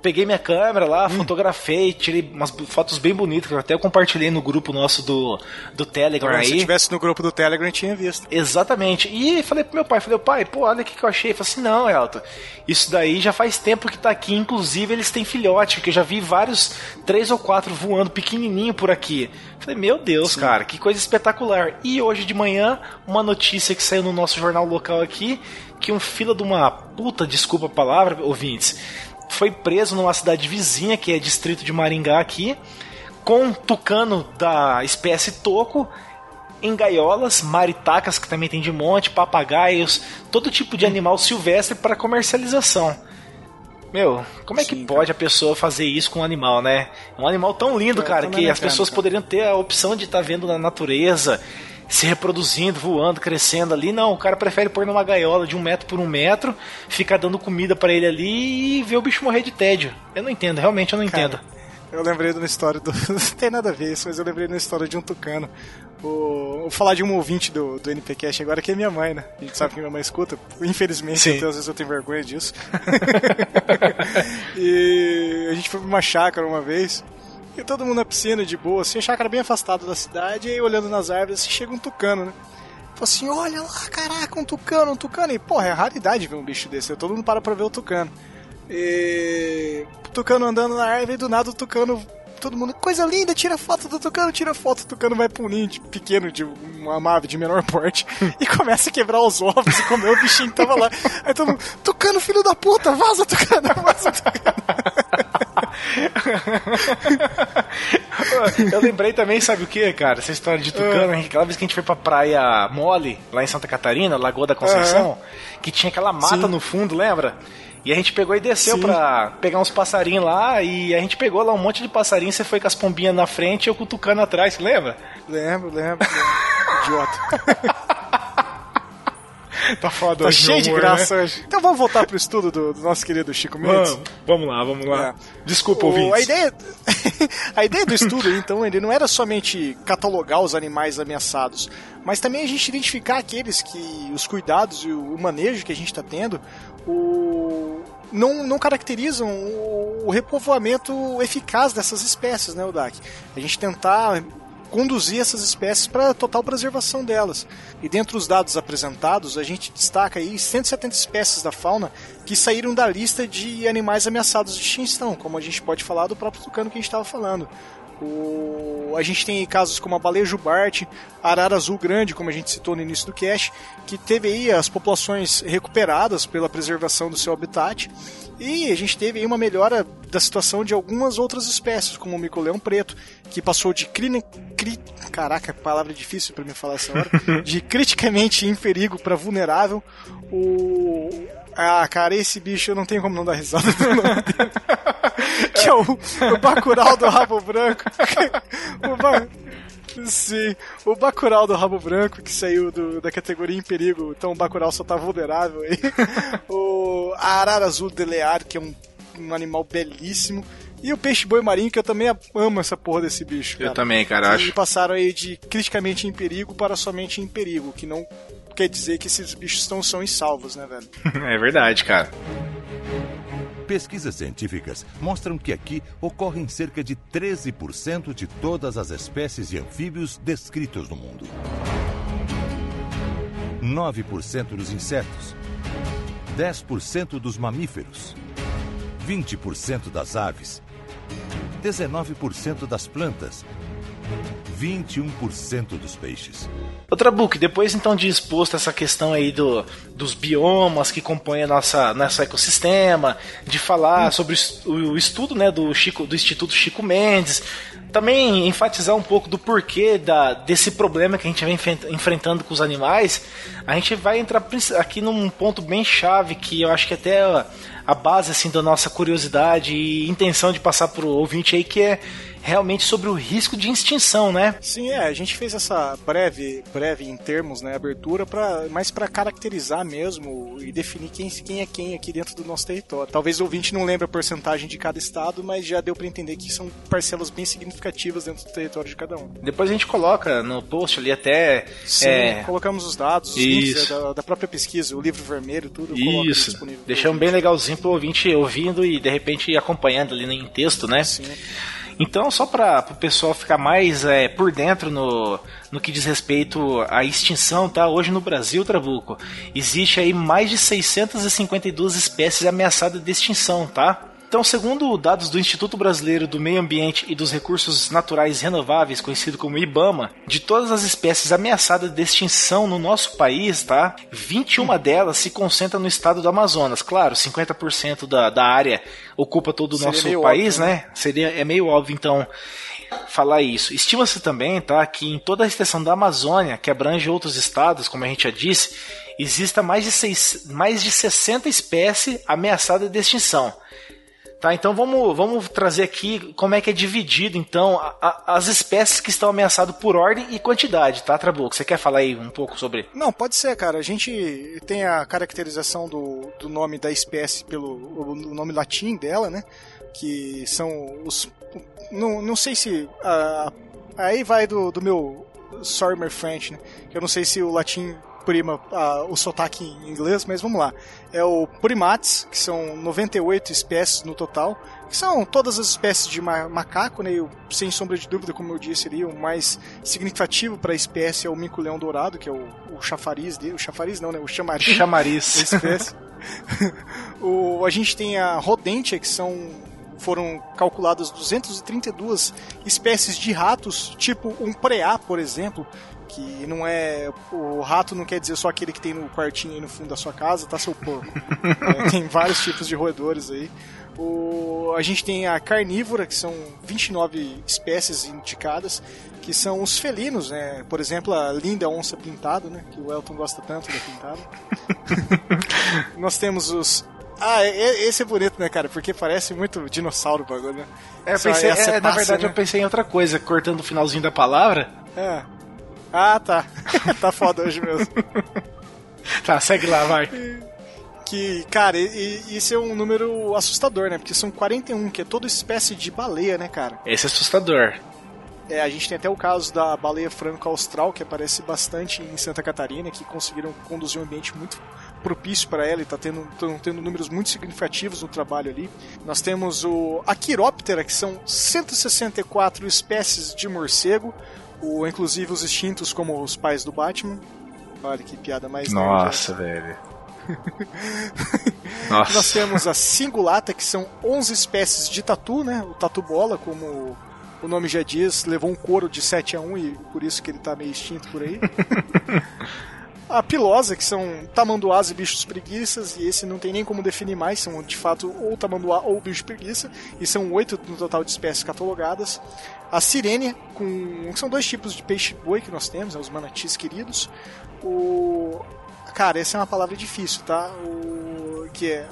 peguei minha câmera lá, hum. fotografei, tirei umas fotos bem bonitas, que eu até compartilhei no grupo nosso do, do Telegram aí. Se tivesse no grupo do Telegram, eu tinha visto. Exatamente. E falei pro meu pai, falei, pai, pô, olha o que, que eu achei. Ele falei assim, não, Elton, isso daí já faz tempo que tá aqui, inclusive eles têm filhote, porque eu já vi vários, três ou quatro voando pequenininho por aqui. Falei, meu Deus, Sim. cara, que coisa espetacular. E hoje de manhã, uma notícia que saiu no nosso jornal local aqui, que um fila de uma puta, desculpa a palavra, ouvintes, foi preso numa cidade vizinha, que é distrito de Maringá aqui, com um tucano da espécie toco em gaiolas, maritacas que também tem de monte, papagaios, todo tipo de animal silvestre para comercialização. Meu, como é que Sim, pode cara. a pessoa fazer isso com um animal, né? Um animal tão lindo, cara, que as pessoas cara. poderiam ter a opção de estar tá vendo na natureza, se reproduzindo, voando, crescendo ali. Não, o cara prefere pôr numa gaiola de um metro por um metro, ficar dando comida para ele ali e ver o bicho morrer de tédio. Eu não entendo, realmente eu não cara, entendo. Eu lembrei de uma história do. não tem nada a ver isso, mas eu lembrei de uma história de um tucano. O... Vou falar de um ouvinte do, do NPcast agora, que é minha mãe, né? A gente sabe que minha mãe escuta. Infelizmente, então, às vezes eu tenho vergonha disso. e a gente foi pra uma chácara uma vez. E todo mundo na piscina, de boa, assim, chácara bem afastado da cidade, e aí olhando nas árvores, assim, chega um tucano, né? Falei assim, olha lá, caraca, um tucano, um tucano. E, porra, é raridade ver um bicho desse, né? todo mundo para pra ver o tucano. E... Tucano andando na árvore, e do nada o tucano todo mundo, coisa linda, tira foto do Tucano, tira foto, o Tucano vai um ninho pequeno, de uma ave de menor porte, e começa a quebrar os ovos e comer o bichinho que tava lá. Aí todo mundo, Tucano, filho da puta, vaza, Tucano, vaza, Tucano. Eu lembrei também, sabe o que, cara? Essa história de Tucano, aquela vez que a gente foi pra praia Mole, lá em Santa Catarina, Lagoa da Conceição, uhum. que tinha aquela mata Sim. no fundo, lembra? E a gente pegou e desceu Sim. pra pegar uns passarinhos lá. E a gente pegou lá um monte de passarinho. Você foi com as pombinhas na frente e eu cutucando atrás, lembra? Lembro, lembro. lembro. Idiota. Tá foda tá hoje, cheio humor, de graça né? hoje. Então vamos voltar pro estudo do, do nosso querido Chico Mendes? Vamos, vamos lá, vamos lá. É. Desculpa, ouvir. A ideia, a ideia do estudo, então, ele não era somente catalogar os animais ameaçados, mas também a gente identificar aqueles que os cuidados e o manejo que a gente está tendo o, não, não caracterizam o, o repovoamento eficaz dessas espécies, né, Odak? A gente tentar conduzir essas espécies para total preservação delas. E dentre os dados apresentados, a gente destaca aí 170 espécies da fauna que saíram da lista de animais ameaçados de extinção, como a gente pode falar do próprio tucano que a gente estava falando. O... A gente tem casos como a baleia jubarte, arara azul grande, como a gente citou no início do cast, que teve aí as populações recuperadas pela preservação do seu habitat. E a gente teve aí uma melhora da situação de algumas outras espécies, como o mico-leão preto, que passou de cri... cri caraca, palavra difícil para me falar essa hora, de criticamente em perigo para vulnerável. O ah, cara, esse bicho eu não tenho como não dar risada do nome dele. que é o, o Bacurau do Rabo Branco. o ba... Sim, o Bacurau do Rabo Branco, que saiu do, da categoria em perigo, então o Bacurau só tá vulnerável aí. o, a Arara Azul de Lear, que é um, um animal belíssimo. E o peixe boi marinho, que eu também amo essa porra desse bicho. Cara. Eu também, cara. E acho... passaram aí de criticamente em perigo para somente em perigo, que não quer dizer que esses bichos não são insalvos, né, velho? é verdade, cara. Pesquisas científicas mostram que aqui ocorrem cerca de 13% de todas as espécies de anfíbios descritos no mundo. 9% dos insetos, 10% dos mamíferos, 20% das aves, 19% das plantas, 21% dos peixes. Outra book, depois então de exposto essa questão aí do, dos biomas que compõem a nossa, nosso ecossistema, de falar hum. sobre o estudo né, do, Chico, do Instituto Chico Mendes, também enfatizar um pouco do porquê da, desse problema que a gente vem enfrentando com os animais, a gente vai entrar aqui num ponto bem chave que eu acho que até a base assim da nossa curiosidade e intenção de passar para o ouvinte aí que é realmente sobre o risco de extinção, né? Sim, é, a gente fez essa breve, breve em termos, né, abertura para mais para caracterizar mesmo e definir quem, quem é quem aqui dentro do nosso território. Talvez o ouvinte não lembre a porcentagem de cada estado, mas já deu para entender que são parcelas bem significativas dentro do território de cada um. Depois a gente coloca no post ali até Sim, é... colocamos os dados, os links é, da, da, própria pesquisa, o livro vermelho, tudo. Isso. Deixamos bem legalzinho pro ouvinte ouvindo e de repente acompanhando ali em texto, né? Sim. Então, só para o pessoal ficar mais é, por dentro no, no que diz respeito à extinção, tá? Hoje no Brasil, Trabuco, existe aí mais de 652 espécies ameaçadas de extinção, tá? Então, segundo dados do Instituto Brasileiro do Meio Ambiente e dos Recursos Naturais Renováveis, conhecido como IBAMA, de todas as espécies ameaçadas de extinção no nosso país, tá? 21 delas se concentram no estado do Amazonas. Claro, 50% da, da área ocupa todo o Seria nosso país, óbvio, né? né? Seria, é meio óbvio, então, falar isso. Estima-se também, tá, que em toda a extensão da Amazônia, que abrange outros estados, como a gente já disse, exista mais de, seis, mais de 60 espécies ameaçadas de extinção. Tá, então vamos, vamos trazer aqui como é que é dividido então a, a, as espécies que estão ameaçadas por ordem e quantidade, tá, Trabuco? Você quer falar aí um pouco sobre? Não, pode ser, cara. A gente tem a caracterização do, do nome da espécie pelo o nome latim dela, né? Que são os. Não, não sei se. Uh, aí vai do, do meu Sorry French, né? Eu não sei se o latim prima o sotaque em inglês, mas vamos lá. É o primates, que são 98 espécies no total, que são todas as espécies de macaco, né? sem sombra de dúvida, como eu disse ali, o mais significativo para a espécie é o mico-leão dourado, que é o, o chafariz dele. O chafariz não, né? O chamariz. Chamariz. Espécie. o, a gente tem a rodentia, que são foram calculadas 232 espécies de ratos, tipo um preá, por exemplo, que não é. O rato não quer dizer só aquele que tem no quartinho aí no fundo da sua casa, tá, seu porco? é, tem vários tipos de roedores aí. O, a gente tem a carnívora, que são 29 espécies indicadas, que são os felinos, né? Por exemplo, a linda onça pintada, né? Que o Elton gosta tanto da pintada. Nós temos os ah, esse é bonito, né, cara? Porque parece muito dinossauro o bagulho, né? É, pensei, é, na verdade né? eu pensei em outra coisa, cortando o finalzinho da palavra. É. Ah, tá. tá foda hoje mesmo. tá, segue lá, vai. Que, cara, isso é um número assustador, né? Porque são 41, que é toda espécie de baleia, né, cara? Esse é assustador. É, a gente tem até o caso da baleia franco-austral, que aparece bastante em Santa Catarina, que conseguiram conduzir um ambiente muito propício para ela e está tendo, tendo números muito significativos no trabalho ali. Nós temos o Aquiróptera, que são 164 espécies de morcego, o, inclusive os extintos como os pais do Batman. Olha que piada mais Nossa, velho. Nossa. Nós temos a Singulata, que são 11 espécies de tatu, né? O tatu bola, como o nome já diz, levou um couro de 7 a 1 e por isso que ele tá meio extinto por aí. a pilosa, que são tamanduás e bichos preguiças, e esse não tem nem como definir mais, são de fato ou tamanduá ou bicho preguiça, e são oito no total de espécies catalogadas. A sirene, com. São dois tipos de peixe-boi que nós temos, né, os manatis queridos. O. Cara, essa é uma palavra difícil, tá? O. Que é.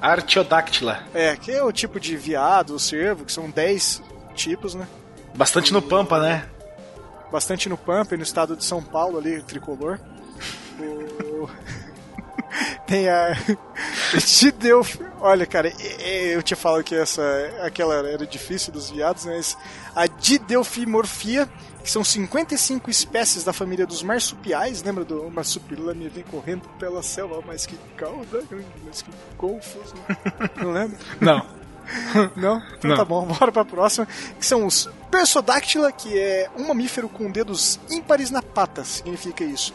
Artiodáctila. É, que é o tipo de viado, o cervo, que são 10 tipos, né? Bastante no Pampa, né? Bastante no Pampa e no estado de São Paulo ali, tricolor. O... Tem a. Te deu. Olha, cara, eu tinha falado que essa, aquela era difícil dos viados, mas a didelfimorfia, que são 55 espécies da família dos marsupiais. Lembra do marsupilame vem correndo pela selva, mas que cauda mas que confuso. Não lembra? Não. Não? Então Não. tá bom, bora pra próxima. Que são os Persodáctila, que é um mamífero com dedos ímpares na pata, significa isso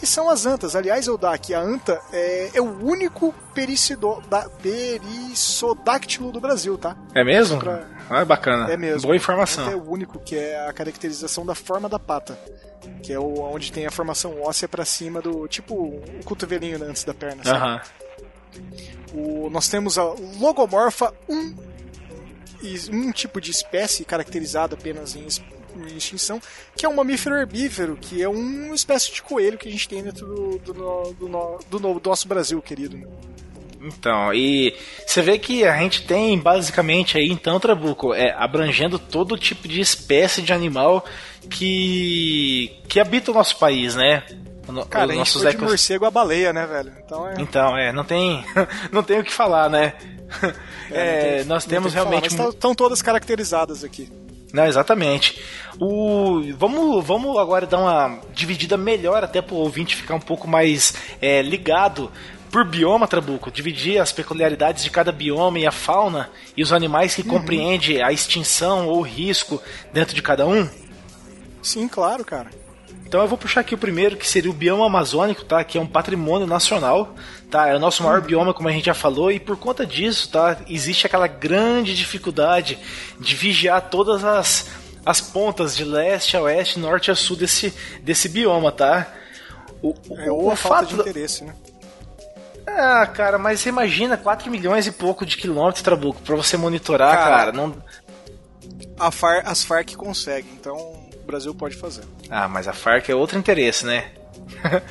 que são as antas. Aliás, eu dá que a anta é, é, o único pericido, da, perissodáctilo do Brasil, tá? É mesmo? Pra, é bacana. É mesmo. Boa informação. É o único que é a caracterização da forma da pata. Que é o, onde tem a formação óssea para cima do. Tipo o cotovelinho antes da perna. Aham. O, nós temos a logomorfa, um, um tipo de espécie caracterizada apenas em, em extinção, que é um mamífero herbívoro, que é uma espécie de coelho que a gente tem dentro do, do, do, do, do nosso Brasil, querido. Então, e você vê que a gente tem basicamente aí, então, Trabuco, é, abrangendo todo tipo de espécie de animal que, que habita o nosso país, né? Cara, a gente foi de morcego a baleia, né, velho? Então é, então, é não tem não tem o que falar, né? É, é tem, nós temos realmente... Falar, mas estão todas caracterizadas aqui. Não, exatamente. O, vamos, vamos agora dar uma dividida melhor até para o ouvinte ficar um pouco mais é, ligado por bioma, Trabuco, dividir as peculiaridades de cada bioma e a fauna e os animais que uhum. compreende a extinção ou o risco dentro de cada um? Sim, claro, cara. Então eu vou puxar aqui o primeiro, que seria o bioma amazônico, tá? Que é um patrimônio nacional, tá? É o nosso maior bioma, como a gente já falou, e por conta disso, tá? Existe aquela grande dificuldade de vigiar todas as, as pontas de leste a oeste, norte a sul desse, desse bioma, tá? O, é, ou a falta de interesse, né? Ah, cara, mas você imagina 4 milhões e pouco de quilômetros, Trabuco, pra você monitorar, cara. cara não... Far, as Farc conseguem, então Brasil pode fazer. Ah, mas a Farc é outro interesse, né?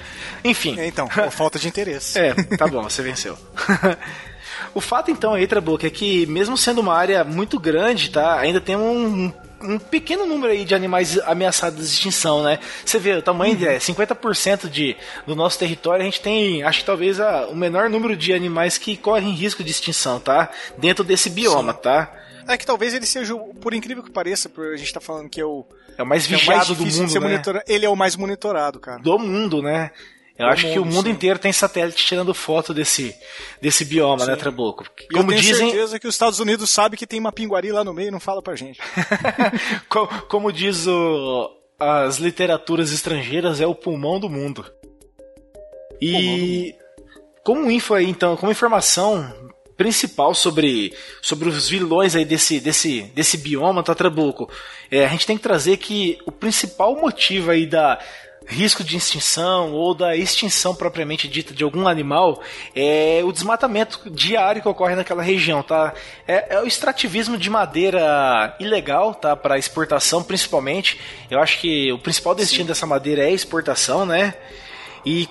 Enfim. É, então, falta de interesse. é, tá bom, você venceu. o fato então aí, Trabuco, é que mesmo sendo uma área muito grande, tá? Ainda tem um um pequeno número aí de animais ameaçados de extinção, né? Você vê, o tamanho uhum. é 50% de, do nosso território, a gente tem, acho que talvez a, o menor número de animais que correm risco de extinção, tá? Dentro desse bioma, Sim. tá? É que talvez ele seja, por incrível que pareça, por a gente tá falando que é o. É o mais vigiado é o mais do mundo, né? Ele é o mais monitorado, cara. Do mundo, né? Eu acho mundo, que o mundo sim. inteiro tem satélite tirando foto desse, desse bioma, né, sim. né, Trabuco? Como eu tenho dizem... certeza que os Estados Unidos sabe que tem uma pinguari lá no meio e não fala pra gente. como, como diz o, as literaturas estrangeiras, é o pulmão do mundo. E como info então, como informação principal sobre, sobre os vilões aí desse, desse, desse bioma, tá, Trabuco? É, a gente tem que trazer que o principal motivo aí da risco de extinção ou da extinção propriamente dita de algum animal é o desmatamento diário que ocorre naquela região, tá? É, é o extrativismo de madeira ilegal, tá? Para exportação, principalmente. Eu acho que o principal destino Sim. dessa madeira é a exportação, né? E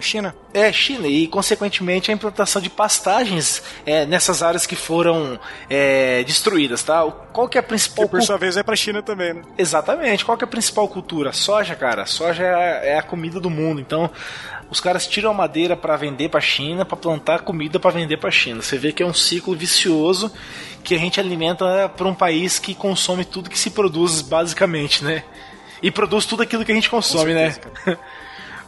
China? É, China. E, consequentemente, a implantação de pastagens é, nessas áreas que foram é, destruídas, tá? Qual que é a principal... Que, por sua vez, é pra China também, né? Exatamente. Qual que é a principal cultura? Soja, cara. Soja é, é a comida do mundo. Então, os caras tiram a madeira para vender para China, para plantar comida para vender para China. Você vê que é um ciclo vicioso que a gente alimenta para um país que consome tudo que se produz basicamente, né? E produz tudo aquilo que a gente consome, né?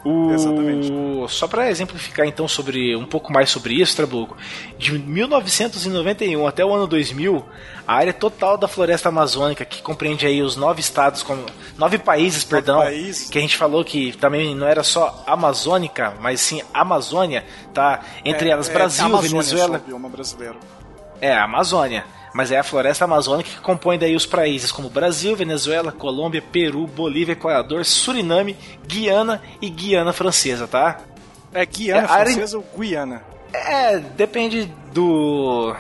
O... Exatamente. Só para exemplificar então sobre um pouco mais sobre isso, Trabuco, de 1991 até o ano 2000, a área total da floresta amazônica, que compreende aí os nove estados, como nove países, perdão, que a gente falou que também não era só amazônica, mas sim Amazônia, tá? Entre é, elas Brasil, é, Venezuela. É, a Amazônia mas é a floresta amazônica que compõe daí os países como Brasil, Venezuela, Colômbia, Peru, Bolívia, Equador, Suriname, Guiana e Guiana Francesa, tá? É Guiana é, Francesa área... ou Guiana? É, depende do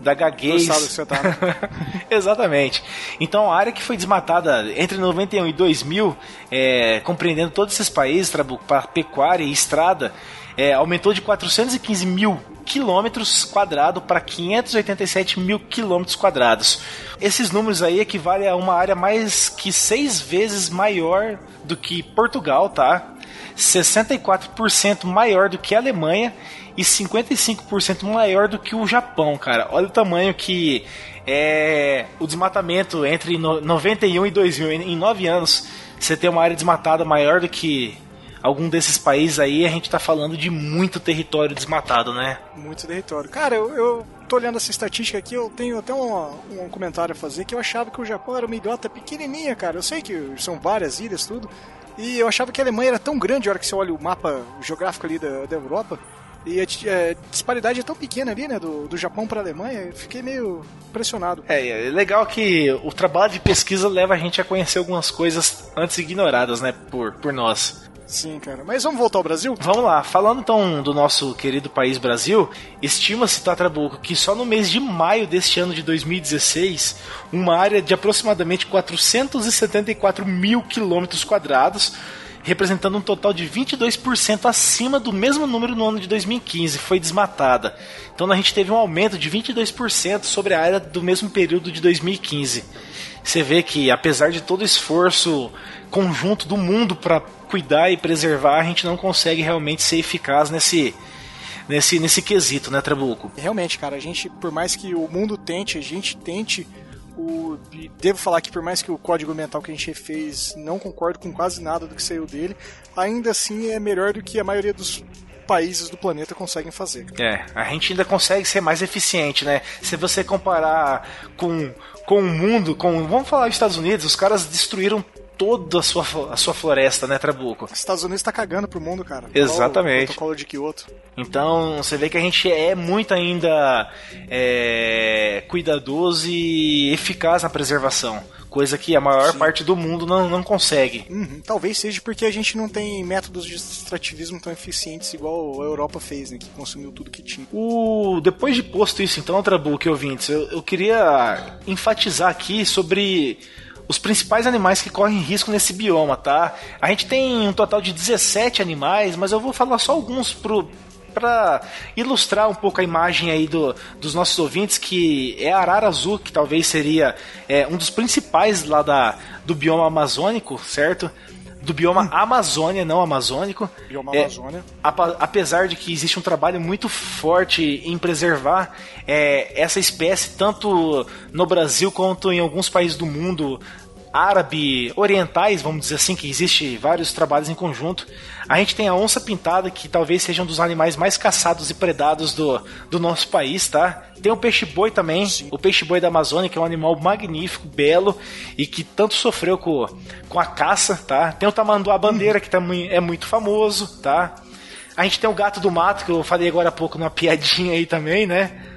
da gaguez. Do que você tá, né? Exatamente. Então, a área que foi desmatada entre 91 e 2000, é, compreendendo todos esses países, para pecuária e estrada, é, aumentou de 415 mil quilômetros quadrados para 587 mil quilômetros quadrados. Esses números aí equivalem a uma área mais que seis vezes maior do que Portugal, tá? 64% maior do que a Alemanha e 55% maior do que o Japão, cara. Olha o tamanho que é o desmatamento entre 91 e 2000 em 9 anos. Você tem uma área desmatada maior do que algum desses países aí, a gente tá falando de muito território desmatado, né? Muito território. Cara, eu, eu tô olhando essa estatística aqui, eu tenho até um, um comentário a fazer que eu achava que o Japão era uma idiota pequenininha, cara. Eu sei que são várias ilhas, tudo. E eu achava que a Alemanha era tão grande, a hora que você olha o mapa geográfico ali da, da Europa. E a, é, disparidade é tão pequena ali, né? Do, do Japão para a Alemanha, eu fiquei meio impressionado. É, é legal que o trabalho de pesquisa leva a gente a conhecer algumas coisas antes ignoradas, né? Por, por nós. Sim, cara. Mas vamos voltar ao Brasil? Vamos lá. Falando então do nosso querido país Brasil, estima-se, Tatrabuco, que só no mês de maio deste ano de 2016, uma área de aproximadamente 474 mil quilômetros quadrados representando um total de 22% acima do mesmo número no ano de 2015, foi desmatada. Então a gente teve um aumento de 22% sobre a área do mesmo período de 2015. Você vê que apesar de todo o esforço conjunto do mundo para cuidar e preservar, a gente não consegue realmente ser eficaz nesse nesse nesse quesito, né, Trabuco? Realmente, cara, a gente por mais que o mundo tente, a gente tente o, devo falar que por mais que o código mental que a gente fez não concordo com quase nada do que saiu dele, ainda assim é melhor do que a maioria dos países do planeta conseguem fazer. É, a gente ainda consegue ser mais eficiente, né? Se você comparar com, com o mundo, com vamos falar dos Estados Unidos, os caras destruíram toda a sua, a sua floresta, né, Trabuco? Os Estados Unidos tá cagando pro mundo, cara. Exatamente. O protocolo de Kyoto. Então, você vê que a gente é muito ainda é, cuidadoso e eficaz na preservação. Coisa que a maior Sim. parte do mundo não, não consegue. Uhum. Talvez seja porque a gente não tem métodos de extrativismo tão eficientes igual a Europa fez, né? Que consumiu tudo que tinha. O... Depois de posto isso, então, Trabuco e ouvintes, eu, eu queria enfatizar aqui sobre os principais animais que correm risco nesse bioma, tá? A gente tem um total de 17 animais, mas eu vou falar só alguns pro, para ilustrar um pouco a imagem aí do, dos nossos ouvintes, que é a arara azul, que talvez seria é, um dos principais lá da, do bioma amazônico, certo? Do bioma hum. Amazônia, não amazônico. Bioma é, Amazônia. Apesar de que existe um trabalho muito forte em preservar é, essa espécie, tanto no Brasil quanto em alguns países do mundo, árabe, orientais, vamos dizer assim, que existe vários trabalhos em conjunto. A gente tem a onça pintada, que talvez seja um dos animais mais caçados e predados do, do nosso país, tá? Tem o peixe-boi também, Sim. o peixe-boi da Amazônia, que é um animal magnífico, belo e que tanto sofreu com, com a caça, tá? Tem o tamanduá bandeira, que também é muito famoso, tá? A gente tem o gato do mato, que eu falei agora há pouco numa piadinha aí também, né?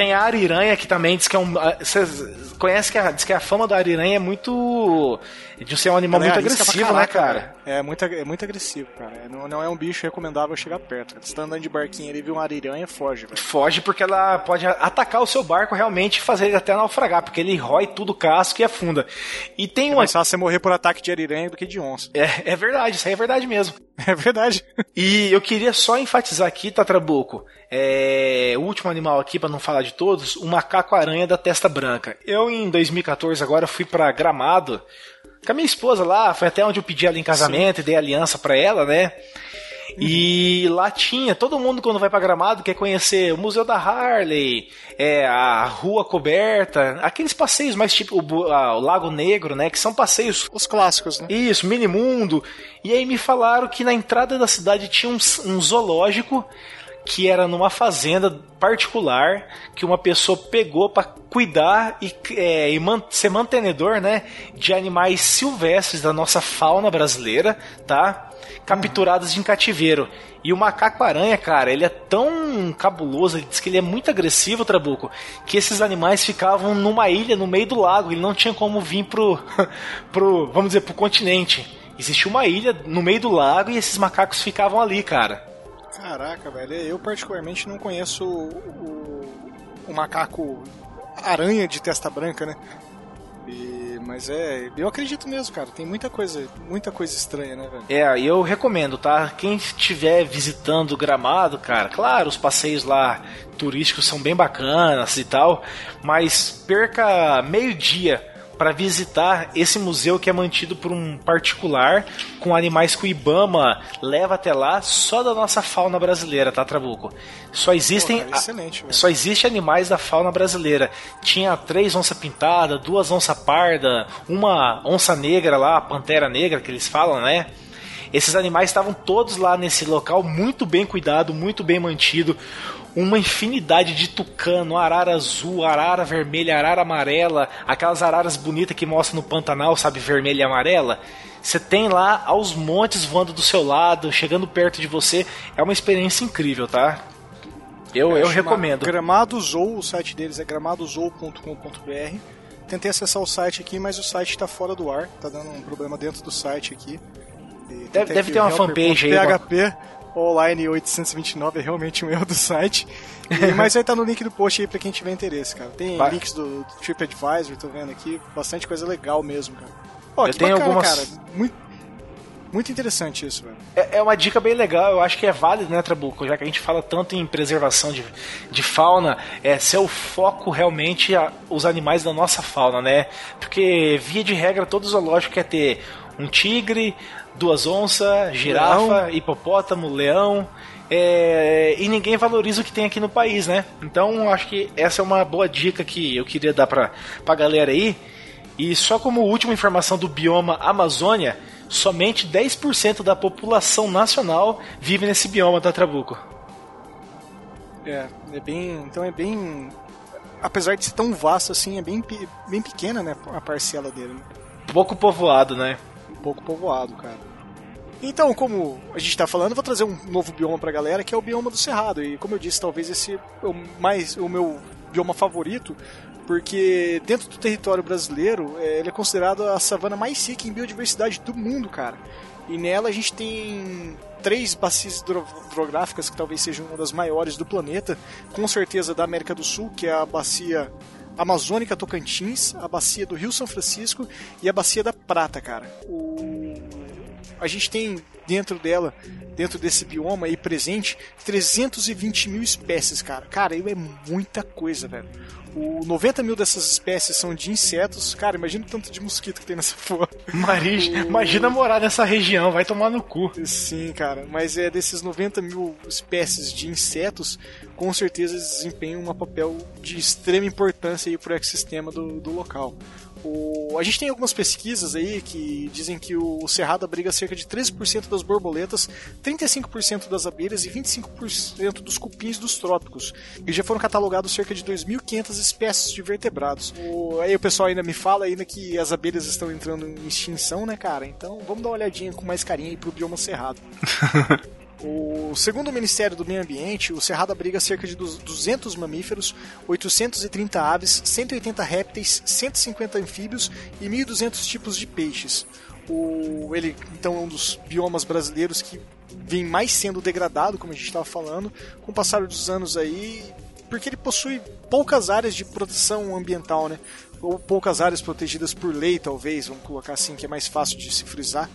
Tem a Ariranha, que também diz que é um. Vocês conhecem que a, diz que a fama da Ariranha é muito. De ser um animal Ela é muito é agressivo, né, cara? É muito, é muito agressivo, cara. É, não, não é um bicho recomendável chegar perto. Você tá andando de barquinho ali, viu uma Ariranha, foge, velho. Foge porque ela pode atacar o seu barco realmente e fazer ele até naufragar, porque ele rói tudo o casco e afunda. E tem é uma. mais fácil você morrer por ataque de Ariranha do que de onça. É, é verdade, isso aí é verdade mesmo. É verdade. E eu queria só enfatizar aqui, Tatrabuco, é, o último animal aqui, para não falar de todos, o macaco-aranha da testa branca. Eu, em 2014, agora fui para Gramado com a minha esposa lá, foi até onde eu pedi ela em casamento Sim. e dei aliança para ela, né? E lá tinha, todo mundo quando vai para Gramado quer conhecer o Museu da Harley, é, a Rua Coberta, aqueles passeios mais tipo o, a, o, Lago Negro, né? Que são passeios. Os clássicos, né? Isso, Minimundo. E aí me falaram que na entrada da cidade tinha um, um zoológico que era numa fazenda particular que uma pessoa pegou para cuidar e, é, e man ser mantenedor, né, de animais silvestres da nossa fauna brasileira, tá? capturadas em cativeiro. E o macaco-aranha, cara, ele é tão cabuloso, ele diz que ele é muito agressivo, Trabuco, que esses animais ficavam numa ilha no meio do lago, ele não tinha como vir pro, pro vamos dizer, pro continente. Existia uma ilha no meio do lago e esses macacos ficavam ali, cara. Caraca, velho, eu particularmente não conheço o, o, macaco aranha de testa branca, né? E, mas é, eu acredito mesmo, cara. Tem muita coisa, muita coisa estranha, né, velho? É, eu recomendo, tá? Quem estiver visitando o Gramado, cara, claro, os passeios lá turísticos são bem bacanas e tal, mas perca meio dia para visitar esse museu que é mantido por um particular com animais que o Ibama leva até lá só da nossa fauna brasileira, tá, Trabuco? Só existem Pô, só existe animais da fauna brasileira. Tinha três onça pintada, duas onça parda, uma onça negra lá, a pantera negra que eles falam, né? Esses animais estavam todos lá nesse local, muito bem cuidado, muito bem mantido. Uma infinidade de tucano, arara azul, arara vermelha, arara amarela, aquelas araras bonitas que mostra no Pantanal, sabe, vermelha e amarela. Você tem lá aos montes voando do seu lado, chegando perto de você. É uma experiência incrível, tá? Eu, é, eu recomendo. Gramado Zou, o site deles é gramadozou.com.br. Tentei acessar o site aqui, mas o site está fora do ar. Tá dando um problema dentro do site aqui. Deve, deve ter uma fanpage aí. PHP online 829 é realmente um erro do site. E, mas vai estar no link do post aí pra quem tiver interesse, cara. Tem vai. links do, do TripAdvisor, tô vendo aqui. Bastante coisa legal mesmo, cara. Ó, Eu tenho bacana, algumas... cara. Muito, muito interessante isso, velho. É, é, uma dica bem legal, eu acho que é válido, né, Trabuco? Já que a gente fala tanto em preservação de, de fauna, é ser o foco realmente a, os animais da nossa fauna, né? Porque, via de regra, todo zoológico quer ter um tigre, duas onças, girafa, leão. hipopótamo, leão. É, e ninguém valoriza o que tem aqui no país, né? Então acho que essa é uma boa dica que eu queria dar pra, pra galera aí. E só como última informação do bioma Amazônia, somente 10% da população nacional vive nesse bioma, tá, Trabuco? É, é bem. Então é bem. Apesar de ser tão vasto assim, é bem, bem pequena, né? A parcela dele. Né? Pouco povoado, né? Pouco povoado, cara. Então, como a gente está falando, vou trazer um novo bioma para a galera, que é o bioma do Cerrado. E como eu disse, talvez esse é o, mais, o meu bioma favorito, porque dentro do território brasileiro, é, ele é considerado a savana mais seca em biodiversidade do mundo, cara. E nela a gente tem três bacias hidrográficas que talvez sejam uma das maiores do planeta, com certeza da América do Sul, que é a bacia Amazônica Tocantins, a bacia do Rio São Francisco e a bacia da Prata, cara. O... A gente tem dentro dela, dentro desse bioma aí presente, 320 mil espécies, cara. Cara, é muita coisa, velho. O 90 mil dessas espécies são de insetos. Cara, imagina o tanto de mosquito que tem nessa porra. Maris, o... Imagina morar nessa região, vai tomar no cu. Sim, cara. Mas é desses 90 mil espécies de insetos, com certeza eles desempenham um papel de extrema importância para o ecossistema do, do local. O, a gente tem algumas pesquisas aí que dizem que o cerrado abriga cerca de 13% das borboletas, 35% das abelhas e 25% dos cupins dos trópicos. E já foram catalogados cerca de 2.500 espécies de vertebrados. O, aí o pessoal ainda me fala ainda que as abelhas estão entrando em extinção, né, cara? Então vamos dar uma olhadinha com mais carinho aí pro bioma cerrado. O, segundo o Ministério do Meio Ambiente, o Cerrado abriga cerca de 200 mamíferos, 830 aves, 180 répteis, 150 anfíbios e 1.200 tipos de peixes. O, ele, então, é um dos biomas brasileiros que vem mais sendo degradado, como a gente estava falando, com o passar dos anos aí, porque ele possui poucas áreas de proteção ambiental, né? Ou poucas áreas protegidas por lei, talvez, vamos colocar assim, que é mais fácil de se frisar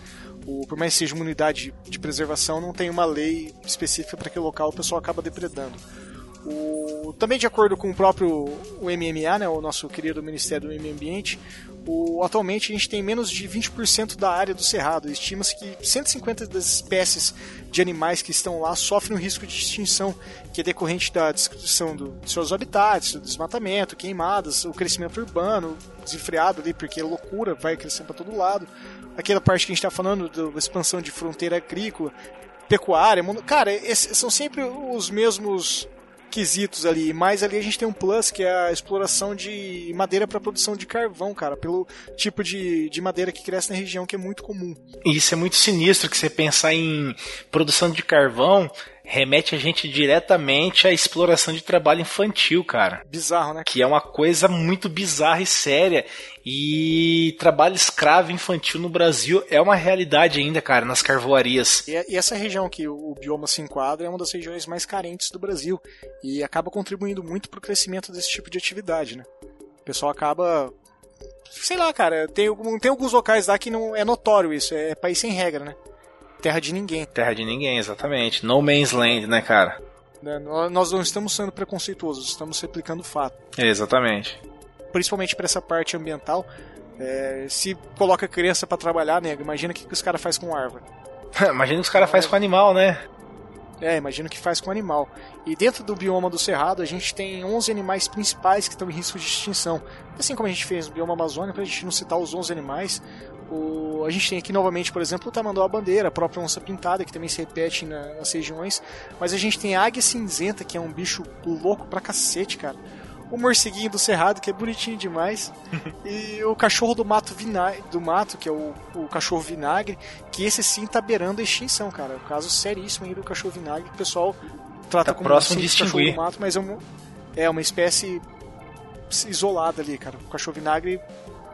o, por mais que seja uma unidade de preservação, não tem uma lei específica para aquele local, o pessoal acaba depredando. O, também de acordo com o próprio o MMA, né, o nosso querido Ministério do Meio Ambiente, o, atualmente a gente tem menos de 20% da área do cerrado. Estima-se que 150 das espécies de animais que estão lá sofrem um risco de extinção, que é decorrente da destruição do, de seus habitats, do desmatamento, queimadas, o crescimento urbano desenfreado ali, porque é loucura, vai crescendo para todo lado aquela parte que a gente está falando da expansão de fronteira agrícola, pecuária, cara, esses são sempre os mesmos quesitos ali, mas ali a gente tem um plus que é a exploração de madeira para produção de carvão, cara, pelo tipo de, de madeira que cresce na região que é muito comum. Isso é muito sinistro que você pensar em produção de carvão remete a gente diretamente à exploração de trabalho infantil, cara. Bizarro, né? Que é uma coisa muito bizarra e séria. E trabalho escravo infantil no Brasil é uma realidade ainda, cara, nas carvoarias. E, e essa região que o bioma se enquadra é uma das regiões mais carentes do Brasil e acaba contribuindo muito para o crescimento desse tipo de atividade, né? O pessoal acaba sei lá, cara, tem, tem alguns locais lá que não é notório isso, é país sem regra, né? Terra de ninguém. Terra de ninguém, exatamente. No Man's Land, né, cara? É, nós não estamos sendo preconceituosos, estamos replicando o fato. É, exatamente. Principalmente para essa parte ambiental. É, se coloca criança para trabalhar, nego, imagina o que, que os caras fazem com árvore. imagina o que os caras fazem com animal, né? É, imagino que faz com o animal. E dentro do bioma do Cerrado, a gente tem 11 animais principais que estão em risco de extinção. Assim como a gente fez no bioma Amazônia, para a gente não citar os 11 animais, o... a gente tem aqui novamente, por exemplo, o tamanduá bandeira, a própria onça pintada, que também se repete na... nas regiões. Mas a gente tem a águia cinzenta, que é um bicho louco pra cacete, cara o morceguinho do cerrado, que é bonitinho demais, e o cachorro do mato vinagre, do mato, que é o, o cachorro vinagre, que esse sim tá beirando a extinção, cara. É um caso seríssimo aí do cachorro vinagre, que o pessoal trata Tá como próximo de cachorro do mato, mas é uma, é uma espécie isolada ali, cara. O cachorro vinagre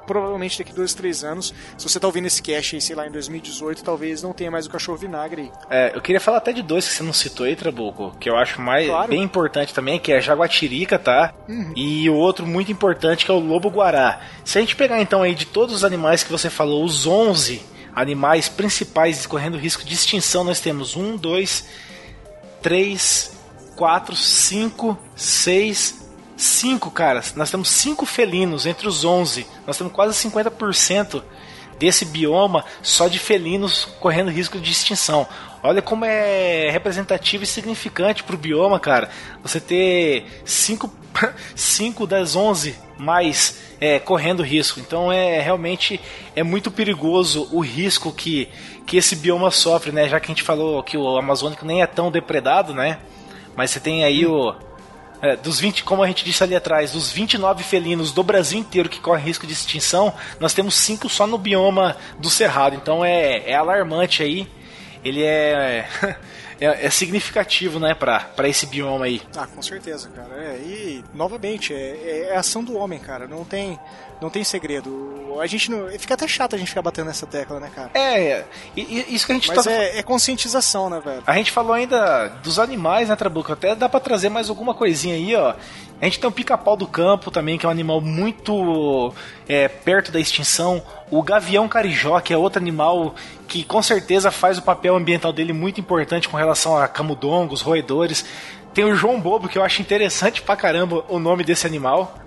provavelmente daqui dois, três anos, se você tá ouvindo esse cast aí, sei lá, em 2018, talvez não tenha mais o cachorro vinagre aí. É, eu queria falar até de dois que você não citou aí, Trabuco, que eu acho mais Claro. bem importante também, que é a jaguatirica, tá? E o outro muito importante que é o lobo-guará. Se a gente pegar então aí de todos os animais que você falou, os 11 animais principais correndo risco de extinção, nós temos um, dois, três, quatro, cinco, seis, cinco, cara. Nós temos cinco felinos entre os 11. Nós temos quase 50% desse bioma só de felinos correndo risco de extinção. Olha como é representativo e significante pro bioma, cara. Você ter 5 cinco das 11 mais é, correndo risco. Então é realmente é muito perigoso o risco que, que esse bioma sofre, né? Já que a gente falou que o Amazônico nem é tão depredado, né? Mas você tem aí o é, dos 20, como a gente disse ali atrás, dos 29 felinos do Brasil inteiro que correm risco de extinção, nós temos cinco só no bioma do Cerrado. Então é, é alarmante aí. Ele é, é, é significativo, né, pra, pra esse bioma aí. Ah, com certeza, cara. É, e, novamente, é, é a ação do homem, cara. Não tem, não tem segredo. A gente não. Fica até chato a gente ficar batendo nessa tecla, né, cara? É, e isso que a gente Mas tá. é, é conscientização, né, velho? A gente falou ainda dos animais, né, Trabuco? Até dá pra trazer mais alguma coisinha aí, ó. A gente tem o pica-pau do campo também, que é um animal muito é, perto da extinção. O gavião carijó, que é outro animal que com certeza faz o papel ambiental dele muito importante com relação a camundongos, roedores. Tem o João Bobo, que eu acho interessante pra caramba o nome desse animal.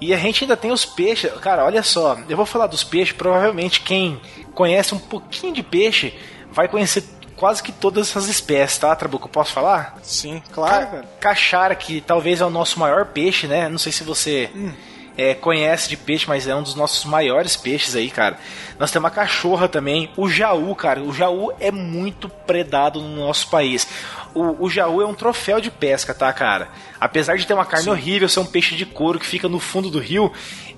E a gente ainda tem os peixes. Cara, olha só, eu vou falar dos peixes. Provavelmente quem conhece um pouquinho de peixe vai conhecer quase que todas essas espécies, tá, Trabuco? Posso falar? Sim, claro, Ca- velho. Caixara, que talvez é o nosso maior peixe, né? Não sei se você é, conhece de peixe, mas é um dos nossos maiores peixes aí, cara. Nós temos a cachorra também, o jaú, cara. O jaú é muito predado no nosso país. O, o jaú é um troféu de pesca, tá, cara? Apesar de ter uma carne horrível, ser um peixe de couro que fica no fundo do rio,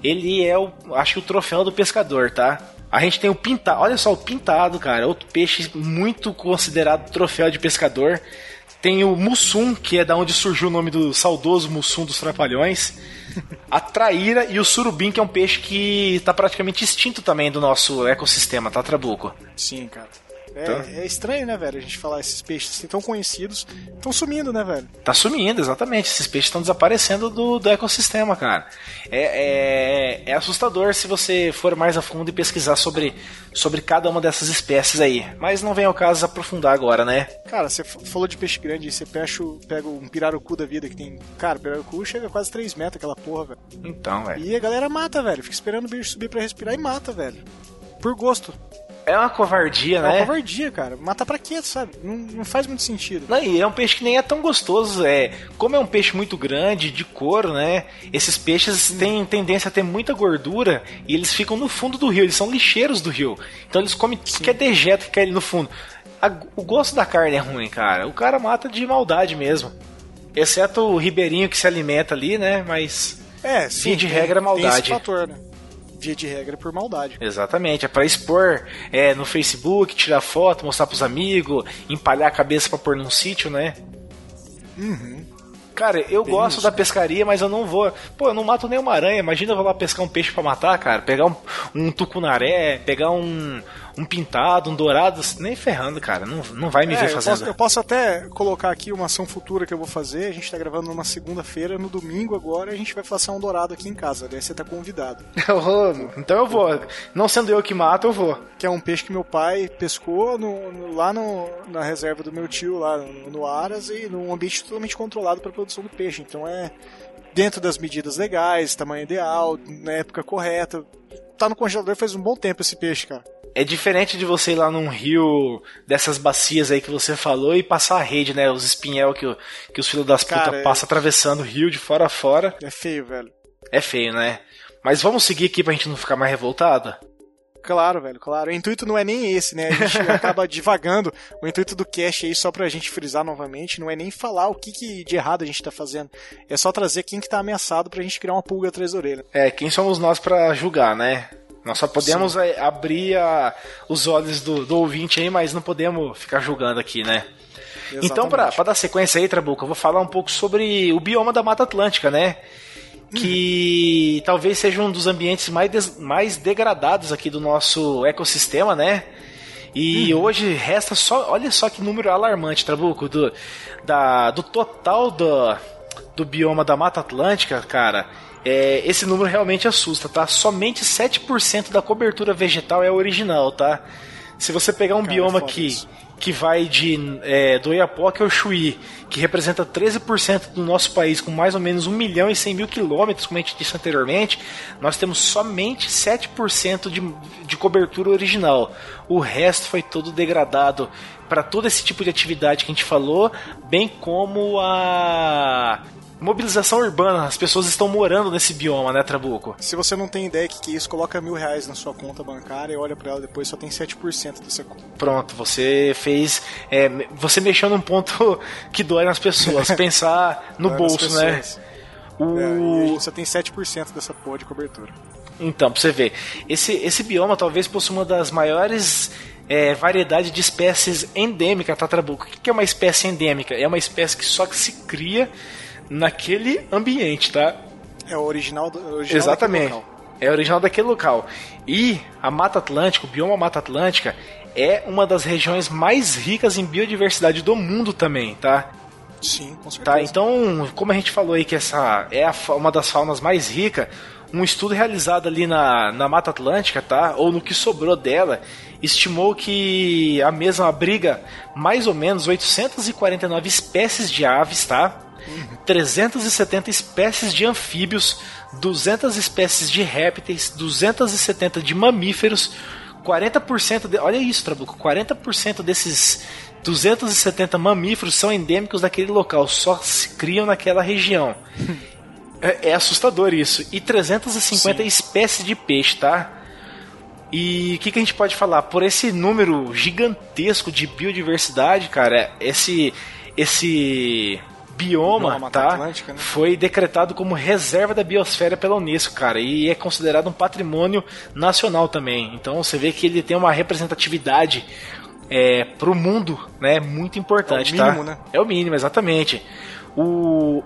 ele é o, acho que o troféu do pescador, tá? A gente tem o pintado, olha só, o pintado, cara, outro peixe muito considerado troféu de pescador. Tem o Mussum, que é da onde surgiu o nome do saudoso Mussum dos Trapalhões. A traíra e o surubim, que é um peixe que está praticamente extinto também do nosso ecossistema, tá, Trabuco? Sim, cara. É, Tá. é estranho, né, velho? A gente falar esses peixes assim, tão conhecidos, estão sumindo, né, velho? Tá sumindo, exatamente. Esses peixes estão desaparecendo do, do ecossistema, cara. É, é, é assustador se você for mais a fundo e pesquisar sobre, sobre cada uma dessas espécies aí. Mas não vem ao caso aprofundar agora, né? Cara, você falou de peixe grande, você pega, pega um pirarucu da vida que tem. Cara, pirarucu chega a quase 3 metros aquela porra, velho. Então, velho. E a galera mata, velho. Fica esperando o bicho subir pra respirar e mata, velho. Por gosto. É uma covardia, É uma né? covardia, cara. Matar pra quê, sabe? Não, não faz muito sentido. Não, e é um peixe que nem é tão gostoso. É, como é um peixe muito grande, de couro, né? Esses peixes têm tendência a ter muita gordura e eles ficam no fundo do rio. Eles são lixeiros do rio. Então eles comem tudo que é dejeto que cai ali no fundo. A- o gosto da carne é ruim, cara. O cara mata de maldade mesmo. Exceto o ribeirinho que se alimenta ali, né? Mas. É, sim. De tem- regra, é Tem maldade. esse fator, né? Via de regra é por maldade. Exatamente, é pra expor é, no Facebook, tirar foto, mostrar pros amigos, empalhar a cabeça pra pôr num sítio, né? Cara, eu Bem gosto isso. da pescaria, mas eu não vou. Pô, eu não mato nenhuma aranha. Imagina eu vou lá pescar um peixe pra matar, cara. Pegar um, um tucunaré, pegar um, um pintado, um dourado. Nem ferrando, cara. Não, não vai me É, ver eu, fazendo. posso, eu posso até colocar aqui uma ação futura que eu vou fazer. A gente tá gravando numa segunda-feira, no domingo agora, a gente vai fazer um dourado aqui em casa. Daí você tá convidado. Eu então eu vou. Não sendo eu que mato, eu vou. Que é um peixe que meu pai pescou no- no- lá no- na reserva do meu tio, lá no, no Aras, e num ambiente totalmente controlado para produção do peixe. Então é dentro das medidas legais, tamanho ideal, na época correta. tá no congelador faz um bom tempo esse peixe, cara. É diferente de você ir lá num rio dessas bacias aí que você falou e passar a rede, né? Os espinhel que, que os filhos das putas é... passam atravessando o rio de fora a fora. É feio, velho. É feio, né? Mas vamos seguir aqui pra gente não ficar mais revoltado? Claro, velho, claro. O intuito não é nem esse, né? A gente acaba divagando. O intuito do cast aí, só pra gente frisar novamente, não é nem falar o que, que de errado a gente tá fazendo. É só trazer quem que tá ameaçado pra gente criar uma pulga atrás da orelha. É, quem somos nós para julgar, né? Nós só podemos Sim. É, abrir a, os olhos do, do, ouvinte aí, mas não podemos ficar julgando aqui, né? Exatamente. Então, para dar sequência aí, Trabuco, eu vou falar um pouco sobre o bioma da Mata Atlântica, né? Que uhum. talvez seja um dos ambientes mais, des, mais degradados aqui do nosso ecossistema, né? E uhum. hoje resta só. Olha só que número alarmante, Trabuco, do, da, do total do, do bioma da Mata Atlântica, cara é, esse número realmente assusta, tá? Somente 7% da cobertura vegetal é original, tá? Se você pegar um Cara, bioma que, que vai de é, do Oiapoque ao Chuí, que representa 13% do nosso país, com mais ou menos 1 milhão e 100 mil quilômetros, como a gente disse anteriormente, nós temos somente 7% de, de cobertura original. O resto foi todo degradado para todo esse tipo de atividade que a gente falou, bem como a mobilização urbana, as pessoas estão morando nesse bioma, né, Trabuco? Se você não tem ideia que, que é isso, coloca mil reais na sua conta bancária e olha para ela depois, só tem 7% dessa conta. Pronto, você fez. É, você mexeu num ponto que dói nas pessoas, pensar no bolso, né? O... É, a gente só tem 7% dessa porra de cobertura. Então, pra você ver, esse, esse bioma talvez possua uma das maiores é, variedade de espécies endêmicas, tá, Trabuco? O que é uma espécie endêmica? É uma espécie que só que se cria naquele ambiente, tá? É o original, do, original Exatamente. É original daquele local. E a Mata Atlântica, o bioma Mata Atlântica, é uma das regiões mais ricas em biodiversidade do mundo também, tá? Sim, com certeza. Tá, então, como a gente falou aí que essa é a, uma das faunas mais ricas, um estudo realizado ali na, na Mata Atlântica, tá? Ou no que sobrou dela, estimou que a mesma abriga mais ou menos 849 espécies de aves, tá? 370 espécies de anfíbios, 200 espécies de répteis, 270 de mamíferos, 40% de, olha isso, Trabuco, 40% desses 270 mamíferos são endêmicos daquele local, só se criam naquela região. é, é, assustador isso. E 350 Sim. espécies de peixe, tá? E o que, que, a gente pode falar? Por esse número gigantesco de biodiversidade, cara, esse esse bioma, tá? Né? Foi decretado como reserva da biosfera pela Unesco, cara, e é considerado um patrimônio nacional também. Então você vê que ele tem uma representatividade é, pro mundo, né? Muito importante, é o mínimo, tá? né? É o mínimo, exatamente. O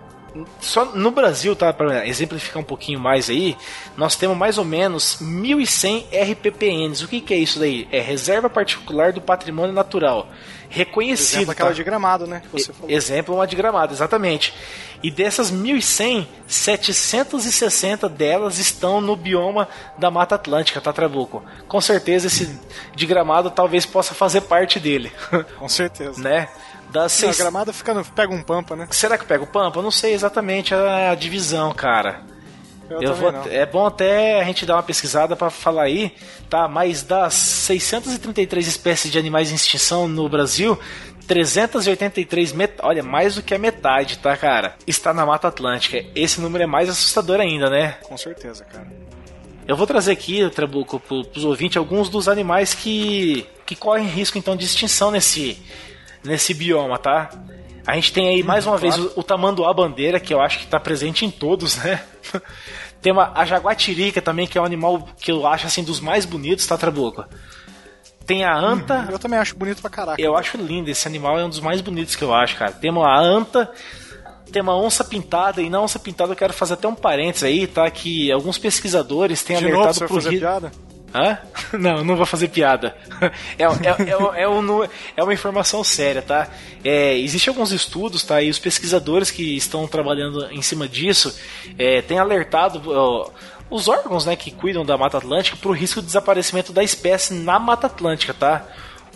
só no Brasil, tá, para exemplificar um pouquinho mais aí, nós temos mais ou menos 1.100 RPPNs. O que, que é isso daí? É Reserva Particular do Patrimônio Natural reconhecido. Exemplo aquela tá? de gramado, né? Que você falou. Exemplo uma de gramado, exatamente. E dessas 1.100, 760 delas estão no bioma da Mata Atlântica, tá, Trabuco? Com certeza esse de gramado talvez possa fazer parte dele. Com certeza. né? Das seis... Não, a gramado fica no... pega um pampa, né? Será que pega o pampa? Eu não sei exatamente a divisão, cara. Eu, eu vou, é bom até a gente dar uma pesquisada para falar aí, tá? Mas das 633 espécies de animais em extinção no Brasil, 383, met... olha, mais do que a metade, tá, cara? Está na Mata Atlântica. Esse número é mais assustador ainda, né? Com certeza, cara. Eu vou trazer aqui, Trabuco, para os ouvintes, alguns dos animais que, que correm risco então de extinção nesse, nesse bioma, tá? A gente tem aí mais uma claro. vez o, o tamanduá bandeira, que eu acho que está presente em todos, né? tem uma, a jaguatirica também, que é um animal que eu acho assim dos mais bonitos, tá, Trabuco? Tem a anta. Uhum, eu também acho bonito pra caraca. Eu acho lindo, esse animal é um dos mais bonitos que eu acho, cara. Tem uma anta, tem uma onça pintada, e na onça pintada eu quero fazer até um parênteses aí, tá? Que alguns pesquisadores têm De alertado novo, pro piada? Hã? Não, não vou fazer piada. É, é, é, é, um, é uma informação séria, tá? É, Existem alguns estudos, tá? E os pesquisadores que estão trabalhando em cima disso é, têm alertado ó, os órgãos né, que cuidam da Mata Atlântica para o risco de desaparecimento da espécie na Mata Atlântica, tá?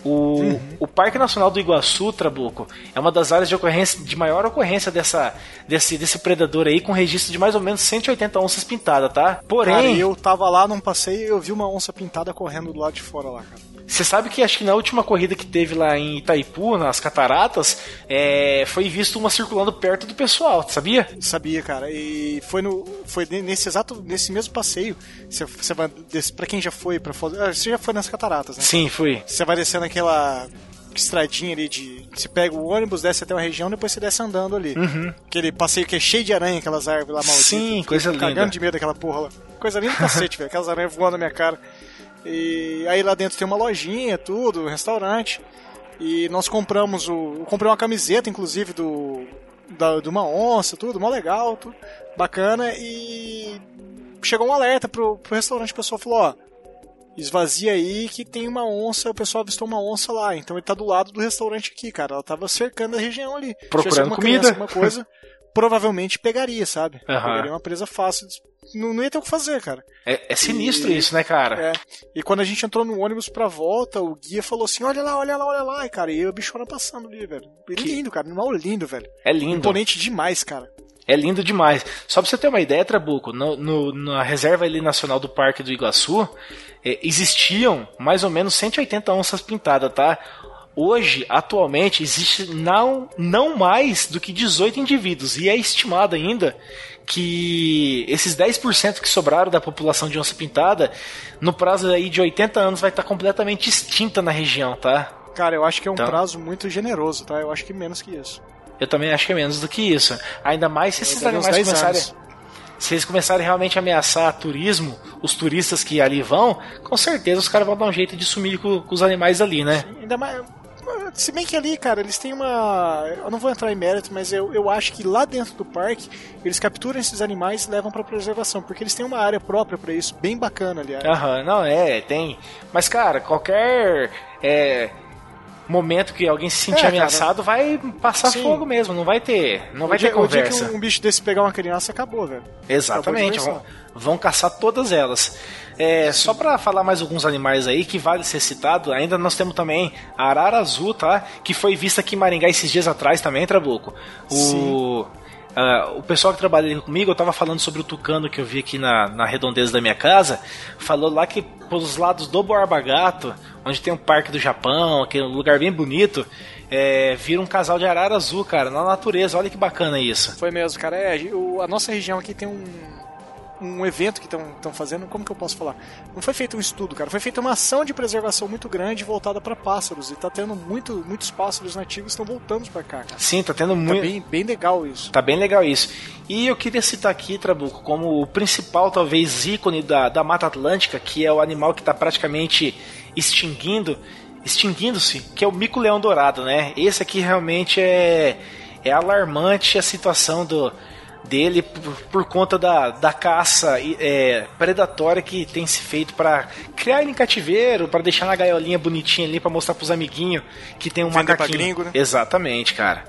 O, uhum. o Parque Nacional do Iguaçu, Trabuco, é uma das áreas de ocorrência de maior ocorrência dessa, desse, desse predador aí, com registro de mais ou menos 180 onças pintadas, tá? Porém. Cara, eu tava lá num passeio e eu vi uma onça pintada correndo do lado de fora lá, cara. Você sabe que acho que na última corrida que teve lá em Itaipu, nas cataratas, é, foi visto uma circulando perto do pessoal, sabia? Sabia, cara. E foi no foi nesse exato nesse mesmo passeio. Você, você vai para quem já foi para ah, você já foi nas cataratas, né? Sim, fui. Você vai descendo aquela estradinha ali de. Você pega o ônibus, desce até uma região, depois você desce andando ali. Uhum. Aquele passeio que é cheio de aranha, aquelas árvores lá malditas. Sim, coisa linda. Cagando de medo daquela porra lá. Coisa linda do cacete, velho. Aquelas aranhas voando na minha cara. E aí lá dentro tem uma lojinha, tudo, um restaurante. E nós compramos o. Eu comprei uma camiseta, inclusive, do. Da, de uma onça, tudo, mó legal, tudo bacana. E chegou um alerta pro, pro restaurante, o pessoal falou, ó. Esvazia aí que tem uma onça, o pessoal avistou uma onça lá. Então ele tá do lado do restaurante aqui, cara. Ela tava cercando a região ali. Procurando comida. Criança, alguma coisa, provavelmente pegaria, sabe? Uhum. Pegaria uma presa fácil não, não ia ter o que fazer, cara. É, é sinistro e, isso, né, cara? É. E quando a gente entrou no ônibus pra volta, o guia falou assim: olha lá, olha lá, olha lá. E, cara, e o bichona passando ali, velho. É que... lindo, cara. Animal lindo, velho. É lindo. Imponente demais, cara. É lindo demais. Só pra você ter uma ideia, Trabuco, no, no, na reserva ali nacional do Parque do Iguaçu, é, existiam mais ou menos 180 onças pintadas, tá? Hoje, atualmente, existe não, não mais do que 18 indivíduos, e é estimado ainda que esses 10% que sobraram da população de onça pintada, no prazo aí de 80 anos, vai estar completamente extinta na região, tá? Cara, eu acho que é um então, prazo muito generoso, tá? Eu acho que menos que isso. Eu também acho que é menos do que isso. Ainda mais se esses animais começarem. Se eles começarem realmente a ameaçar turismo, os turistas que ali vão, com certeza os caras vão dar um jeito de sumir com, com os animais ali, né? Sim, ainda mais se bem que ali, cara, eles têm uma. Eu não vou entrar em mérito, mas eu, eu acho que lá dentro do parque eles capturam esses animais e levam para preservação, porque eles têm uma área própria para isso, bem bacana, aliás. Aham, não, é, tem. Mas, cara, qualquer. É, momento que alguém se sentir é, ameaçado, cara, vai passar sim. fogo mesmo, não vai ter, não o vai dia, ter conversa. O dia que um, um, bicho desse pegar uma criança, acabou, velho. Exatamente, vão, vão, caçar todas elas. É, só para falar mais alguns animais aí que vale ser citado, ainda nós temos também a arara azul, tá? Que foi vista aqui em Maringá esses dias atrás também, Trabuco. O Sim. Uh, o pessoal que trabalha comigo, eu tava falando sobre o tucano que eu vi aqui na, na redondeza da minha casa, falou lá que pelos lados do Borba Gato, onde tem um parque do Japão, aquele lugar bem bonito, é, vira um casal de arara azul, cara, na natureza. Olha que bacana isso. Foi mesmo, cara. É, a nossa região aqui tem um, um evento que estão fazendo, como que eu posso falar? Não foi feito um estudo, cara, foi feita uma ação de preservação muito grande voltada para pássaros e tá tendo muito, muitos pássaros nativos estão voltando para cá, cara. Sim, tá tendo muito. Tá bem, bem legal isso. Tá bem legal isso. E eu queria citar aqui, Trabuco, como o principal, talvez, ícone da, da Mata Atlântica, que é o animal que está praticamente extinguindo, extinguindo-se, que é o mico-leão dourado, né? Esse aqui realmente é, é alarmante a situação do, dele por, por conta da, da caça é, predatória que tem se feito para criar ele em cativeiro, para deixar na gaiolinha bonitinha ali para mostrar pros amiguinhos que tem um Vender macaquinho. Gringo, né? Exatamente, cara.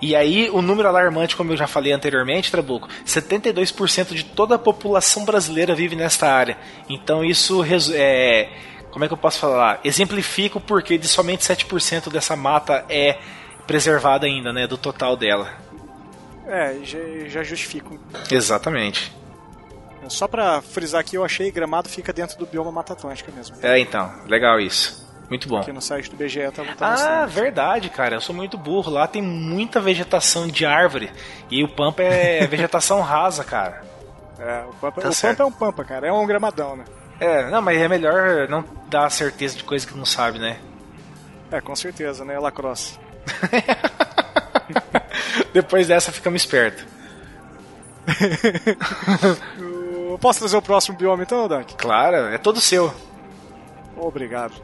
E aí, o número alarmante, como eu já falei anteriormente, Trabuco, 72% de toda a população brasileira vive nesta área. Então isso é, como é que eu posso falar? Exemplifica o porquê de somente 7% dessa mata é preservada ainda, né, do total dela. É, já, já justifico. Exatamente. Só pra frisar aqui, eu achei Gramado fica dentro do bioma Mata Atlântica mesmo. É, então, legal isso. Muito bom. Aqui no site do BGE tá, tá Ah, verdade, cara. Eu sou muito burro. Lá tem muita vegetação de árvore. E o Pampa é vegetação rasa, cara. É, o Pampa, tá o Pampa é um Pampa, cara. É um gramadão, né? É, não, mas é melhor não dar certeza de coisa que não sabe, né? É, com certeza, né? Lacrosse. Depois dessa, ficamos espertos. Posso trazer o próximo bioma então, Dunk? Claro, é todo seu. Obrigado.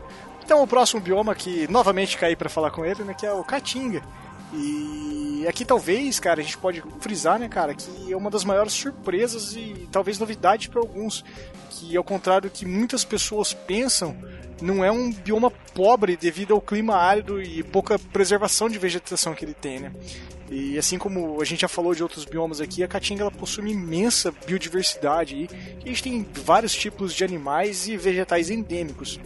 Então, o próximo bioma que novamente caí para falar com ele, né, que é o Caatinga. E aqui talvez, cara, a gente pode frisar, né, cara, que é uma das maiores surpresas e talvez novidade para alguns, que ao contrário do que muitas pessoas pensam, não é um bioma pobre devido ao clima árido e pouca preservação de vegetação que ele tem, né? E assim como a gente já falou de outros biomas aqui, a Caatinga ela possui uma imensa biodiversidade e a gente tem vários tipos de animais e vegetais endêmicos.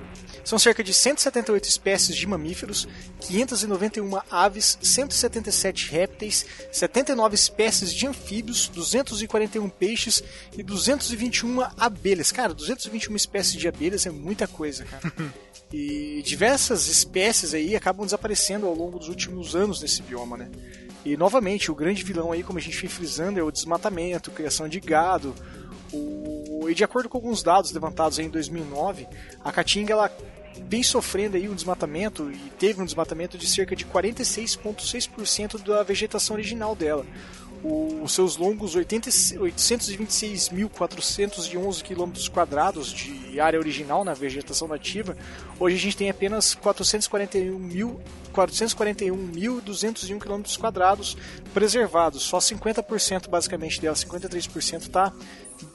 São cerca de 178 espécies de mamíferos, 591 aves, 177 répteis, 79 espécies de anfíbios, 241 peixes e 221 abelhas. Cara, 221 espécies de abelhas é muita coisa, cara. E diversas espécies aí acabam desaparecendo ao longo dos últimos anos nesse bioma, né? E novamente, o grande vilão aí, como a gente vem frisando, é o desmatamento, criação de gado. O... E de acordo com alguns dados levantados em 2009, a Caatinga ela vem sofrendo aí um desmatamento e teve um desmatamento de cerca de 46,6% da vegetação original dela. O, os seus longos 826.411 km quadrados de área original na vegetação nativa, hoje a gente tem apenas 441.201 km preservados. Só 50% basicamente dela, 53% está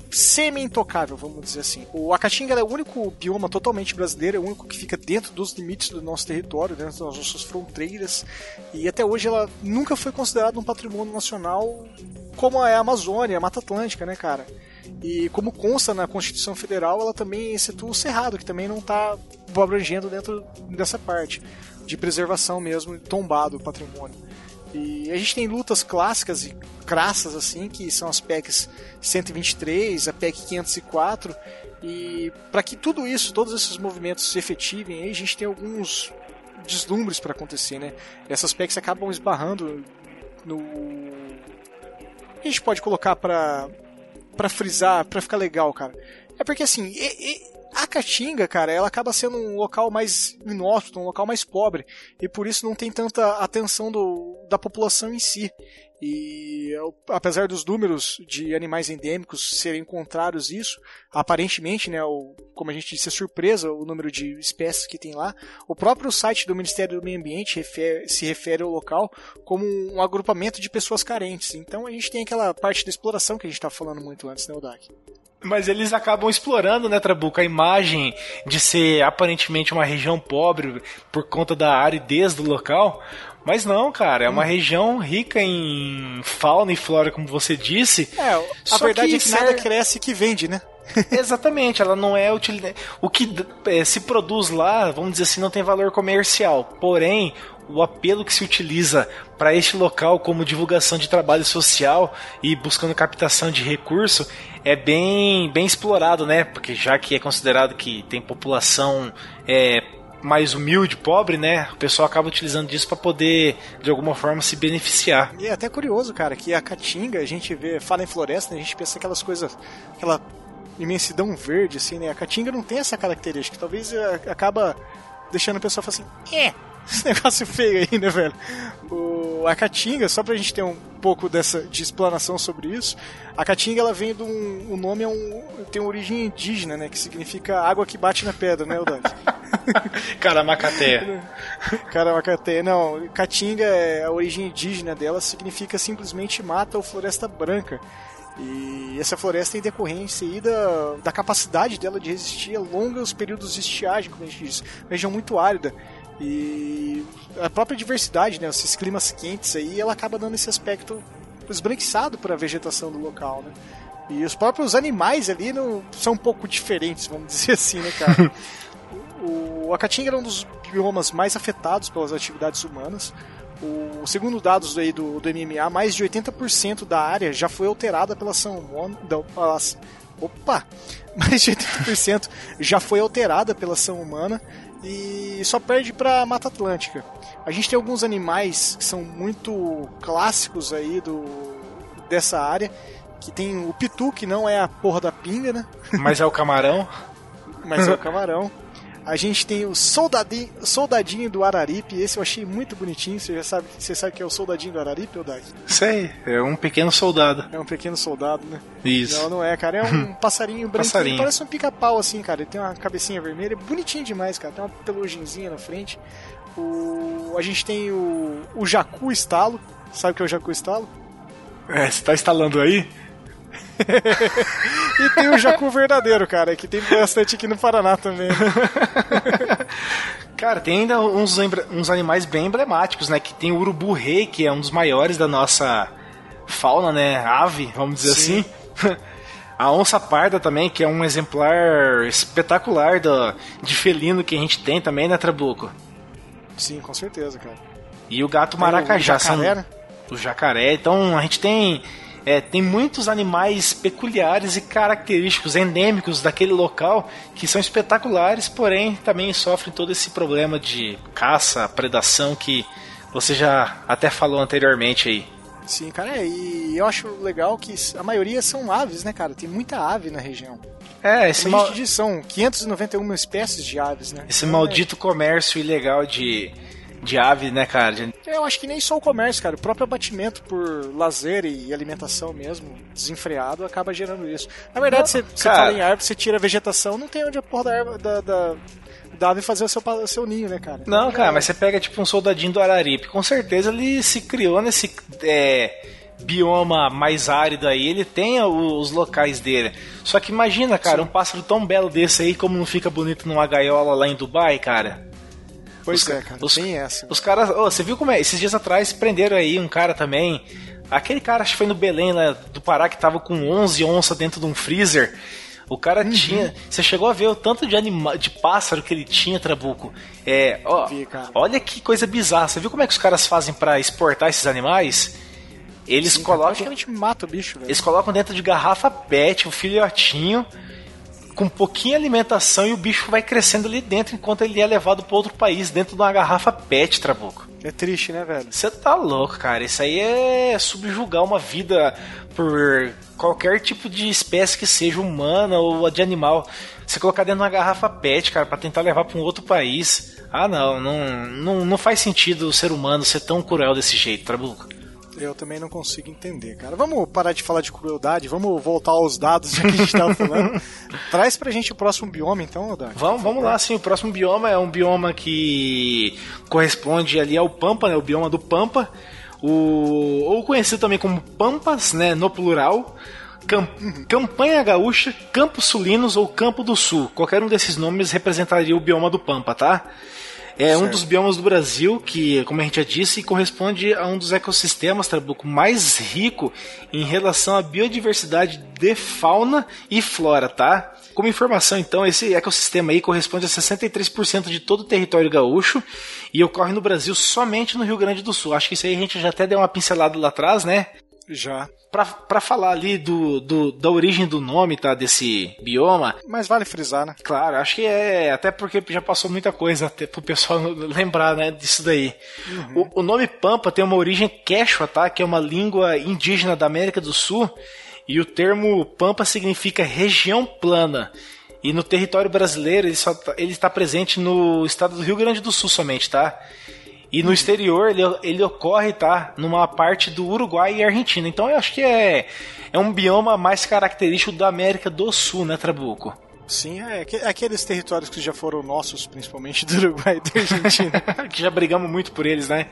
semi-intocável, vamos dizer assim. O Acatinga é o único bioma totalmente brasileiro, é o único que fica dentro dos limites do nosso território, dentro das nossas fronteiras, e até hoje ela nunca foi considerada um patrimônio nacional como é a Amazônia, a Mata Atlântica, né, cara? E como consta na Constituição Federal, ela também excetua o Cerrado, que também não está abrangendo dentro dessa parte de preservação mesmo, tombado o patrimônio. E a gente tem lutas clássicas e crassas assim, que são as PECs 123, a PEC 504, e para que tudo isso, todos esses movimentos se efetivem, a gente tem alguns deslumbres para acontecer, né? Essas PECs acabam esbarrando no a gente pode colocar para para frisar, para ficar legal, cara. É porque assim, e, e, a Caatinga, cara, ela acaba sendo um local mais inóspito, um local mais pobre, e por isso não tem tanta atenção do, da população em si. E apesar dos números de animais endêmicos serem contrários isso, aparentemente, né, o, como a gente disse, é surpresa o número de espécies que tem lá. O próprio site do Ministério do Meio Ambiente se refere ao local como um agrupamento de pessoas carentes. Então a gente tem aquela parte da exploração que a gente estava falando muito antes, né, Odak? Mas eles acabam explorando, né, Trabuco, a imagem de ser aparentemente uma região pobre por conta da aridez do local. Mas não, cara, é uma hum. região rica em fauna e flora, como você disse. É, a verdade que é que nada cresce que vende, né? Exatamente, ela não é utilizada. O que é, se produz lá, vamos dizer assim, não tem valor comercial. Porém, o apelo que se utiliza para este local como divulgação de trabalho social e buscando captação de recurso é bem, bem explorado, né? Porque já que é considerado que tem população é, mais humilde, pobre, né? O pessoal acaba utilizando disso para poder, de alguma forma, se beneficiar. E é até curioso, cara, que a Caatinga, a gente vê, fala em floresta, né? a gente pensa aquelas coisas, aquela imensidão verde, assim, né? A Caatinga não tem essa característica. Talvez eh, acaba deixando a pessoa falar assim, é, esse negócio feio aí, né, velho? O, a Caatinga, só pra gente ter um pouco dessa de explanação sobre isso, a Caatinga ela vem de um. O nome é um. tem uma origem indígena, né? Que significa água que bate na pedra, né, Dante? Caramacaté. Caramacaté. Não, Caatinga, é a origem indígena dela significa simplesmente mata ou floresta branca. E essa floresta é em decorrência aí da, da capacidade dela de resistir a longos períodos de estiagem, como a gente diz. Região muito árida. E a própria diversidade, né, esses climas quentes aí, ela acaba dando esse aspecto esbranquiçado para a vegetação do local, né? E os próprios animais ali não, são um pouco diferentes, vamos dizer assim, né, cara? o, a Caatinga era um dos biomas mais afetados pelas atividades humanas. O, segundo dados aí do, do MMA, mais de 80% da área já foi alterada pela ação humana. Opa! Mais de 80% já foi alterada pela ação humana e só perde para Mata Atlântica. A gente tem alguns animais que são muito clássicos aí do dessa área, que tem o pitu, que não é a porra da pinga, né? Mas é o camarão. Mas é o camarão. A gente tem o soldadinho, soldadinho do Araripe, esse eu achei muito bonitinho. Você já sabe, você sabe que é o soldadinho do Araripe, ou Dag? Sei, é um pequeno soldado. É um pequeno soldado, né? Isso. Não, não é, cara. É um passarinho branco. Passarinho. Parece um pica-pau, assim, cara. Ele tem uma cabecinha vermelha, bonitinho demais, cara. Tem uma peluginzinha na frente. O... A gente tem o, o Jacu Estalo. Sabe o que é o Jacu Estalo? É, você tá instalando aí? E tem o jacu verdadeiro, cara, que tem bastante aqui no Paraná também. Né? Cara, tem ainda uns, uns animais bem emblemáticos, né? Que tem o urubu-rei, que é um dos maiores da nossa fauna, né? Ave, vamos dizer Sim. assim. A onça parda também, que é um exemplar espetacular do, de felino que a gente tem também, né, Trabuco? Sim, com certeza, cara. E o gato maracajá. O jacaré, são, né? O jacaré. Então a gente tem é, tem muitos animais peculiares e característicos, endêmicos daquele local, que são espetaculares, porém também sofrem todo esse problema de caça, predação que você já até falou anteriormente aí. Sim, cara, é, e eu acho legal que a maioria são aves, né, cara? Tem muita ave na região. É, esse mal... são 591 espécies de aves, né? Esse então, maldito é... comércio ilegal de de ave, né, cara? Eu acho que nem só o comércio, cara. O próprio abatimento por lazer e alimentação mesmo, desenfreado, acaba gerando isso. Na verdade, você, fala em árvore, você tira a vegetação, não tem onde a porra da, árvore, da, da, da ave fazer o seu, o seu ninho, né, cara? Não, cara, mas você pega tipo um soldadinho do Araripe. Com certeza ele se criou nesse. É bioma mais árido aí, ele tem os locais dele. Só que imagina, cara, Sim. um pássaro tão belo desse aí, como não fica bonito numa gaiola lá em Dubai, cara. Pois os, é, cara, os, tem essa. Os caras, oh, você viu como é? Esses dias atrás prenderam aí um cara também. Aquele cara, acho que foi no Belém, lá do Pará, que tava com 11 onças dentro de um freezer. O cara uhum. tinha. Você chegou a ver o tanto de anima, de pássaro que ele tinha, Trabuco. É, ó, Vi, olha que coisa bizarra. Você viu como é que os caras fazem para exportar esses animais? Eles Sim, colocam. gente mata o bicho, velho. Eles colocam dentro de garrafa PET, o um filhotinho com pouquinha alimentação e o bicho vai crescendo ali dentro enquanto ele é levado para outro país dentro de uma garrafa PET, Trabuco. É triste, né, velho? Você tá louco, cara. Isso aí é subjugar uma vida por qualquer tipo de espécie que seja humana ou de animal. Você colocar dentro de uma garrafa PET, cara, para tentar levar para um outro país. Ah, não, não, não, não faz sentido o ser humano ser tão cruel desse jeito, Trabuco. Eu também não consigo entender, cara. Vamos parar de falar de crueldade, vamos voltar aos dados já que a gente estava falando. Traz pra gente o próximo bioma, então, Odak. Vamos, vamos lá, sim. O próximo bioma é um bioma que corresponde ali ao Pampa, né? O bioma do Pampa. O, ou conhecido também como Pampas, né? No plural. Cam uhum. Campanha Gaúcha, Campos Sulinos ou Campo do Sul. Qualquer um desses nomes representaria o bioma do Pampa, tá? É certo. um dos biomas do Brasil que, como a gente já disse, corresponde a um dos ecossistemas Trabuco mais rico em relação à biodiversidade de fauna e flora, tá? Como informação, então, esse ecossistema aí corresponde a 63% de todo o território gaúcho e ocorre no Brasil somente no Rio Grande do Sul. Acho que isso aí a gente já até deu uma pincelada lá atrás, né? Já. Para falar ali do, do, da origem do nome, tá? Desse bioma. Mas vale frisar, né? Claro, acho que é. Até porque já passou muita coisa até pro pessoal lembrar, né? Disso daí. Uhum. O, o, nome Pampa tem uma origem quechua, tá? Que é uma língua indígena da América do Sul. E o termo Pampa significa região plana. E no território brasileiro ele, só, tá, ele está presente no estado do Rio Grande do Sul somente, tá? E no exterior ele, ele ocorre, tá? Numa parte do Uruguai e Argentina. Então eu acho que é, é um bioma mais característico da América do Sul, né, Trabuco? Sim, é, é aqueles territórios que já foram nossos, principalmente do Uruguai e da Argentina. que já brigamos muito por eles, né?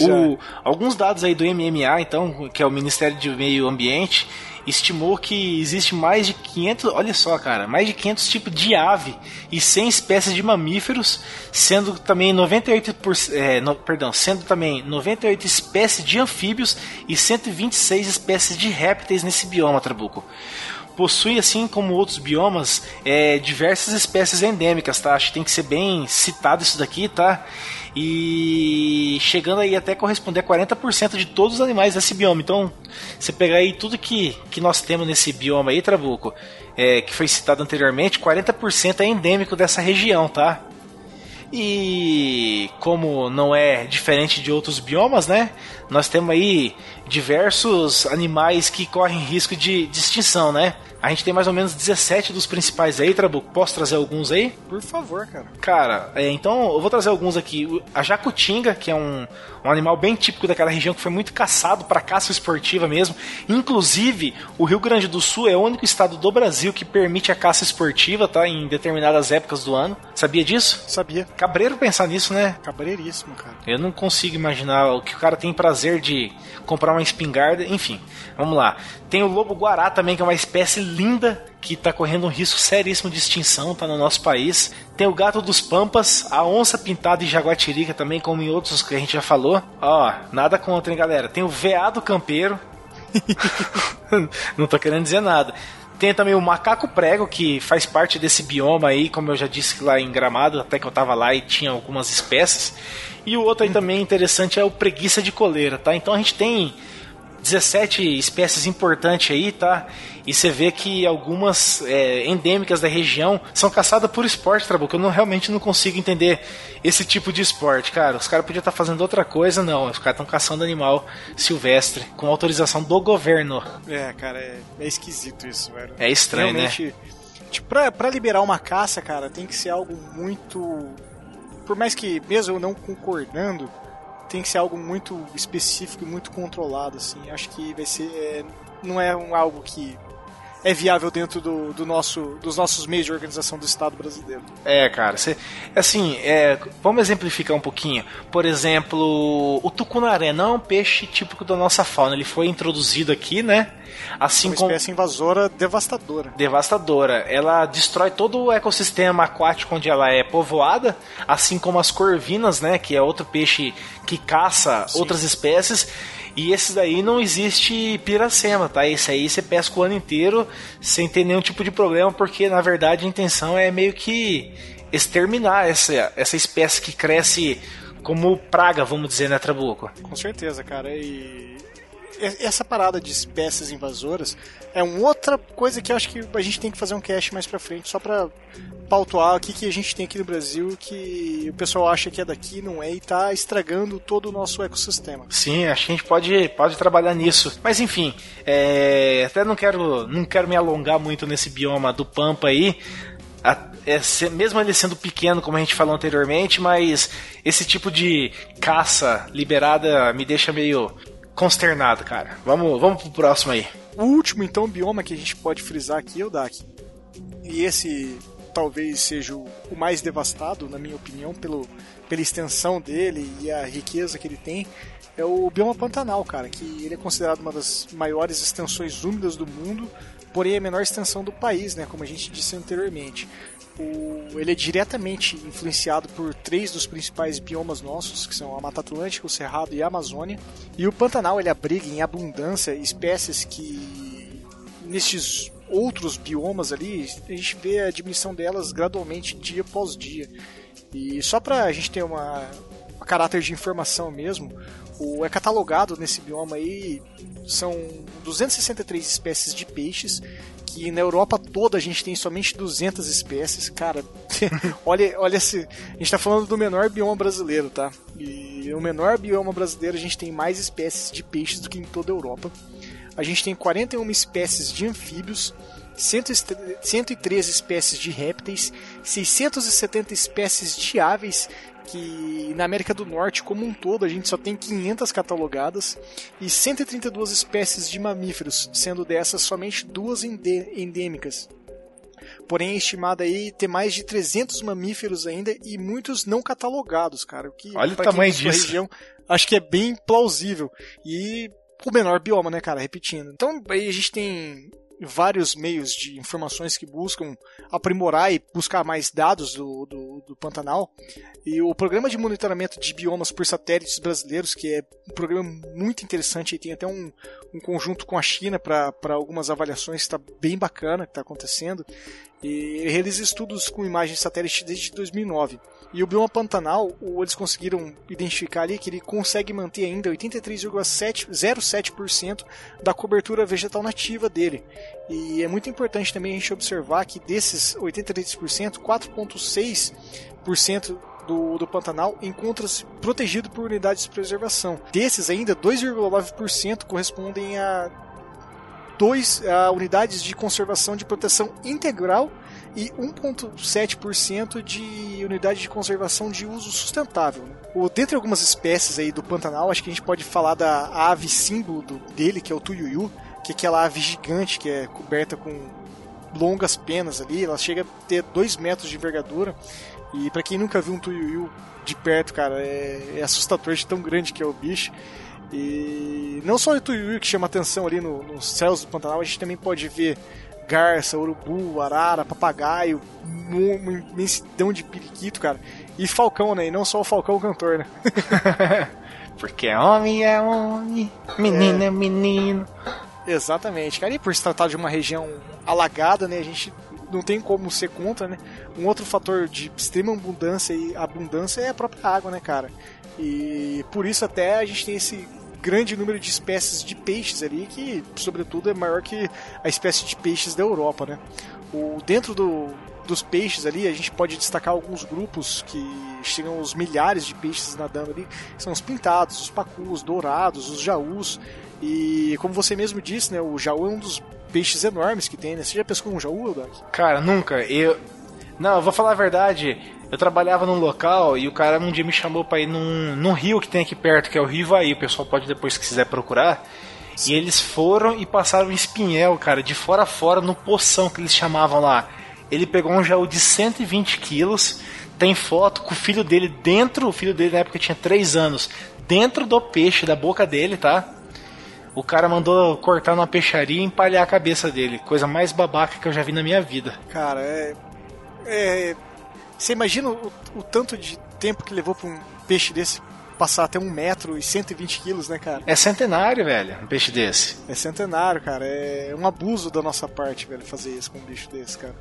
O, alguns dados aí do MMA, então, que é o Ministério do Meio Ambiente, estimou que existe mais de 500, olha só, cara, mais de 500 tipos de ave e 100 espécies de mamíferos, sendo também 98 por, é, no, perdão, sendo também 98 espécies de anfíbios e 126 espécies de répteis nesse bioma, Trabuco possui, assim como outros biomas, é, diversas espécies endêmicas, tá? Acho que tem que ser bem citado isso daqui, tá? E chegando aí até corresponder a 40% de todos os animais desse bioma. Então, você pegar aí tudo que, que nós temos nesse bioma aí, Trabuco, é, que foi citado anteriormente, 40% é endêmico dessa região, tá? E como não é diferente de outros biomas, né? Nós temos aí diversos animais que correm risco de, de extinção, né? A gente tem mais ou menos 17 dos principais aí, Trabuco. Posso trazer alguns aí? Por favor, cara. Cara, é, então eu vou trazer alguns aqui. A jacutinga, que é um, um animal bem típico daquela região que foi muito caçado para caça esportiva mesmo. Inclusive, o Rio Grande do Sul é o único estado do Brasil que permite a caça esportiva, tá? Em determinadas épocas do ano. Sabia disso? Sabia. Cabreiro pensar nisso, né? Cabreiríssimo, cara. Eu não consigo imaginar o que o cara tem prazer de comprar uma espingarda. Enfim, vamos lá. Tem o lobo guará também, que é uma espécie linda que está correndo um risco seríssimo de extinção, tá no nosso país. Tem o gato dos pampas, a onça pintada e jaguatirica também, como em outros que a gente já falou. Ó, nada contra, hein, galera. Tem o veado campeiro. Não tô querendo dizer nada. Tem também o macaco prego, que faz parte desse bioma aí, como eu já disse lá em Gramado, até que eu tava lá e tinha algumas espécies. E o outro aí também interessante é o preguiça de coleira, tá? Então a gente tem 17 espécies importantes aí, tá? E você vê que algumas é, endêmicas da região são caçadas por esporte, Trabuco. Eu não, realmente não consigo entender esse tipo de esporte, cara. Os caras podiam estar fazendo outra coisa, não. Os caras estão caçando animal silvestre com autorização do governo. É, cara, é, é esquisito isso, velho. É estranho, né? realmente, né? Tipo, pra, pra liberar uma caça, cara, tem que ser algo muito. Por mais que, mesmo eu não concordando, tem que ser algo muito específico e muito controlado, assim. Acho que vai ser. É, não é um, algo que é viável dentro do, do, nosso, dos nossos meios de organização do Estado brasileiro. É, cara, cê, assim, é, vamos exemplificar um pouquinho. Por exemplo, o tucunaré não é um peixe típico da nossa fauna. Ele foi introduzido aqui, né? Assim uma como espécie invasora devastadora. Devastadora. Ela destrói todo o ecossistema aquático onde ela é povoada, assim como as corvinas, né, que é outro peixe que caça Sim. outras espécies. E esses daí não existe piracema, tá? Esse aí você pesca o ano inteiro sem ter nenhum tipo de problema, porque na verdade a intenção é meio que exterminar essa, essa espécie que cresce como praga, vamos dizer, né, Trabuco? Com certeza, cara. E essa parada de espécies invasoras é uma outra coisa que eu acho que a gente tem que fazer um cast mais pra frente, só pra pautuar o que, que a gente tem aqui no Brasil que o pessoal acha que é daqui, não é, e tá estragando todo o nosso ecossistema. Sim, acho que a gente pode, pode trabalhar nisso. Mas enfim, é, até não quero, não quero me alongar muito nesse bioma do Pampa aí. É, mesmo ele sendo pequeno, como a gente falou anteriormente, mas esse tipo de caça liberada me deixa meio consternado, cara. Vamos, vamos pro próximo aí. O último, então, bioma que a gente pode frisar aqui é o Dak. E esse talvez seja o, mais devastado, na minha opinião, pelo, pela extensão dele e a riqueza que ele tem, é o bioma Pantanal, cara, que ele é considerado uma das maiores extensões úmidas do mundo, porém é a menor extensão do país, né, como a gente disse anteriormente. O, ele é diretamente influenciado por três dos principais biomas nossos, que são a Mata Atlântica, o Cerrado e a Amazônia. E o Pantanal ele abriga em abundância espécies que nestes outros biomas ali, a gente vê a diminuição delas gradualmente dia após dia. E só para a gente ter uma, uma caráter de informação mesmo, o, é catalogado nesse bioma aí são 263 espécies de peixes que na Europa toda a gente tem somente 200 espécies, cara. olha, olha se a gente está falando do menor bioma brasileiro, tá? E o menor bioma brasileiro a gente tem mais espécies de peixes do que em toda a Europa a gente tem 41 espécies de anfíbios, 113 espécies de répteis, 670 espécies de aves, que na América do Norte como um todo a gente só tem 500 catalogadas, e 132 espécies de mamíferos, sendo dessas somente duas endêmicas. Porém, é estimado aí ter mais de 300 mamíferos ainda e muitos não catalogados, cara. O que, Olha o tamanho disso. Região, acho que é bem plausível. E o menor bioma, né, cara? Repetindo. Então aí a gente tem vários meios de informações que buscam aprimorar e buscar mais dados do, do, do, Pantanal. E o programa de monitoramento de biomas por satélites brasileiros, que é um programa muito interessante, e tem até um, um conjunto com a China para algumas avaliações, está bem bacana que está acontecendo. E realiza estudos com imagens satélite desde 2009. E o bioma Pantanal, eles conseguiram identificar ali que ele consegue manter ainda 83,07% da cobertura vegetal nativa dele. E é muito importante também a gente observar que desses 83%, 4,6% do, do Pantanal encontra-se protegido por unidades de preservação. Desses ainda, 2,9% correspondem a dois uh, unidades de conservação de proteção integral e 1,7% de unidade de conservação de uso sustentável. O, dentre algumas espécies aí do Pantanal, acho que a gente pode falar da ave símbolo do, dele, que é o tuiuiu, que é aquela ave gigante que é coberta com longas penas ali, ela chega a ter 2 metros de envergadura. E para quem nunca viu um tuiuiu de perto, cara, é, é assustador de tão grande que é o bicho. E não só o tuiuiu que chama atenção ali no, nos céus do Pantanal, a gente também pode ver garça, urubu, arara, papagaio, uma imensidão de periquito, cara. E falcão, né? E não só o falcão cantor, né? Porque homem é homem, menino é, é menino. Exatamente, cara. E por se tratar de uma região alagada, né? A gente não tem como ser contra, né? Um outro fator de extrema abundância e abundância é a própria água, né, cara? E por isso até a gente tem esse grande número de espécies de peixes ali, que sobretudo é maior que a espécie de peixes da Europa, né? O, dentro do, dos peixes ali, a gente pode destacar alguns grupos que chegam aos milhares de peixes nadando ali, são os pintados, os pacus, dourados, os jaús, e como você mesmo disse, né, o jaú é um dos peixes enormes que tem, né? Você já pescou um jaú, Doc? Cara, nunca. Eu. Não, eu vou falar a verdade. Eu trabalhava num local e o cara um dia me chamou para ir num, num rio que tem aqui perto, que é o Rio Ivaí. O pessoal pode depois, se quiser, procurar. Sim. E eles foram e passaram um espinhel, cara, de fora a fora, no poção que eles chamavam lá. Ele pegou um jaú de 120 quilos, tem foto com o filho dele dentro, o filho dele na época tinha 3 anos, dentro do peixe, da boca dele, tá? O cara mandou cortar numa peixaria e empalhar a cabeça dele. Coisa mais babaca que eu já vi na minha vida. Cara, é. é você imagina o, o tanto de tempo que levou pra um peixe desse passar até um metro e 120 quilos, né, cara? É centenário, velho, um peixe desse. É centenário, cara. É um abuso da nossa parte, velho, fazer isso com um bicho desse, cara.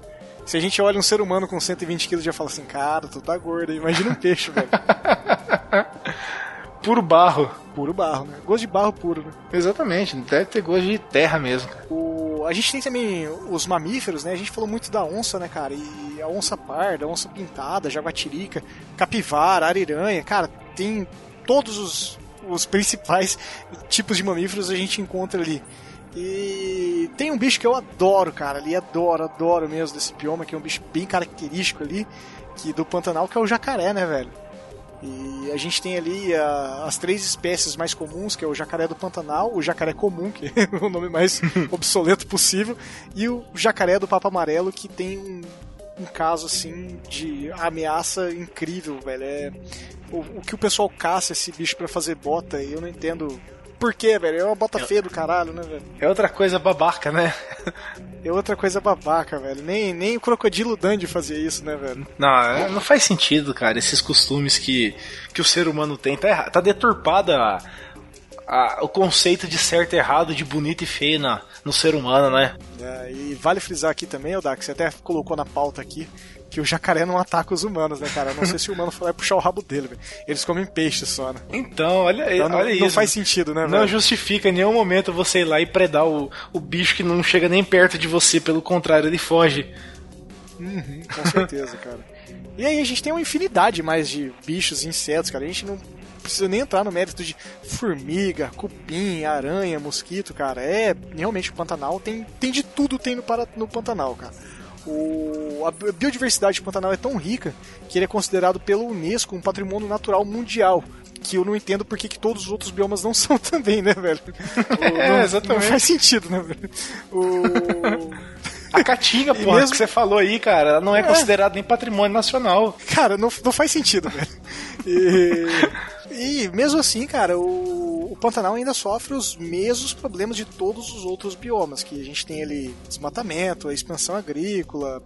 Se a gente olha um ser humano com 120 quilos, já fala assim, cara, tu tá gordo. Imagina um peixe, velho. puro barro. Puro barro, né? Gosto de barro puro, né? Exatamente, deve ter gosto de terra mesmo. O... A gente tem também os mamíferos, né? A gente falou muito da onça, né, cara? E a onça parda, a onça pintada, jaguatirica, capivara, ariranha, cara, tem todos os, os principais tipos de mamíferos a gente encontra ali. E tem um bicho que eu adoro, cara, ali adoro, adoro mesmo desse bioma, que é um bicho bem característico ali, que do Pantanal, que é o jacaré, né, velho? E a gente tem ali a, as três espécies mais comuns, que é o jacaré do Pantanal, o jacaré comum, que é o nome mais obsoleto possível, e o jacaré do Papa Amarelo, que tem um, um caso assim de ameaça incrível, velho. É o, o que o pessoal caça esse bicho para fazer bota, eu não entendo por quê, velho? É uma bota feia do caralho, né, velho? É outra coisa babaca, né? é outra coisa babaca, velho. Nem, nem o crocodilo Dandy fazia isso, né, velho? Não, é, não faz sentido, cara. Esses costumes que, que o ser humano tem. Tá, tá deturpada a, a, o conceito de certo e errado, de bonito e feio na, no ser humano, né? É, e vale frisar aqui também, Odak, você até colocou na pauta aqui, que o jacaré não ataca os humanos, né, cara? Não sei se o humano vai puxar o rabo dele, velho. Eles comem peixe só, né? Então, olha, então, não, olha isso. Não faz sentido, né, Não justifica em nenhum momento você ir lá e predar o, o bicho que não chega nem perto de você, pelo contrário, ele foge. Uhum, com certeza, cara. E aí a gente tem uma infinidade mais de bichos e insetos, cara. A gente não precisa nem entrar no mérito de formiga, cupim, aranha, mosquito, cara. É, realmente o Pantanal tem, tem de tudo tem no, no Pantanal, cara. O, a biodiversidade do Pantanal é tão rica que ele é considerado pelo Unesco um patrimônio natural mundial. Que eu não entendo porque que todos os outros biomas não são também, né, velho? É, não, exatamente. Não faz sentido, né, velho? O... A caatinga, pô, mesmo... que você falou aí, cara, ela não é, é. considerada nem patrimônio nacional. Cara, não, não faz sentido, velho. E, e mesmo assim, cara, o o Pantanal ainda sofre os mesmos problemas de todos os outros biomas, que a gente tem ali desmatamento, a expansão agrícola,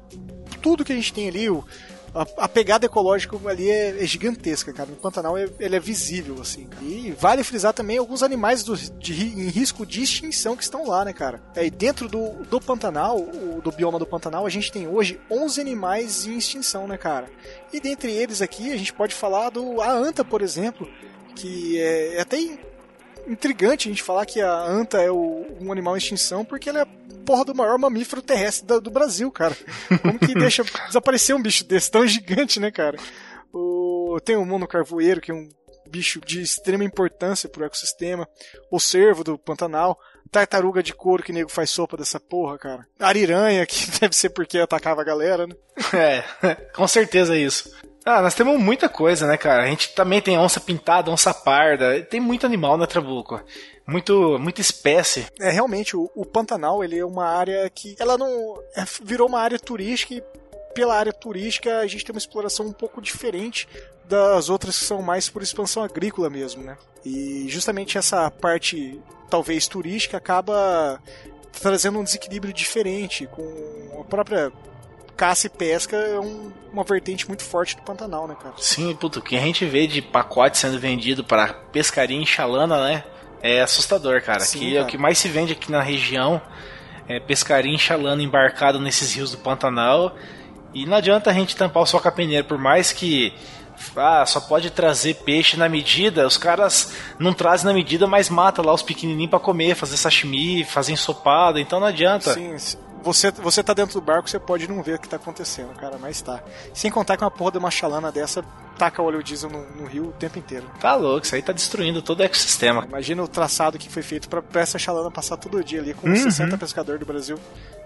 tudo que a gente tem ali, o, a, a, pegada ecológica ali é, é, gigantesca, cara. No Pantanal é, ele é visível, assim. Cara. E vale frisar também alguns animais do, de, em risco de extinção que estão lá, né, cara? É, e dentro do, do Pantanal, o, do bioma do Pantanal, a gente tem hoje 11 animais em extinção, né, cara? E dentre eles aqui, a gente pode falar do a anta, por exemplo, que é, é até intrigante a gente falar que a anta é o, um animal em extinção porque ela é a porra do maior mamífero terrestre do, do Brasil, cara. Como que deixa desaparecer um bicho desse tão gigante, né, cara? O, tem o mono carvoeiro, que é um bicho de extrema importância pro ecossistema. O cervo do Pantanal. Tartaruga de couro que nego faz sopa dessa porra, cara. Ariranha, que deve ser porque atacava a galera, né? É, com certeza é isso. Ah, nós temos muita coisa, né, cara? A gente também tem onça pintada, onça parda, tem muito animal na Trabuco. Muito, muita espécie. É, realmente, o, o Pantanal, ele é uma área que, ela não, é, virou uma área turística e pela área turística a gente tem uma exploração um pouco diferente das outras que são mais por expansão agrícola mesmo, né? E justamente essa parte, talvez turística, acaba trazendo um desequilíbrio diferente, com a própria caça e pesca é um, uma vertente muito forte do Pantanal, né, cara? Sim, puto, o que a gente vê de pacote sendo vendido para pescaria em Xalana, né? É assustador, cara. Sim, que cara. é o que mais se vende aqui na região. É pescaria em Xalana embarcado nesses rios do Pantanal. E não adianta a gente tampar o sol peneira, por mais que ah, só pode trazer peixe na medida, os caras não trazem na medida, mas mata lá os pequenininhos para comer, fazer sashimi, fazer ensopado, então não adianta. Sim, se- você, você tá dentro do barco, você pode não ver o que tá acontecendo, cara, mas tá. Sem contar que uma porra de uma chalana dessa taca óleo diesel no, no rio o tempo inteiro. Tá louco, isso aí tá destruindo todo o ecossistema. Imagina o traçado que foi feito pra, pra essa chalana passar todo dia ali com Uhum. 60 pescadores do Brasil.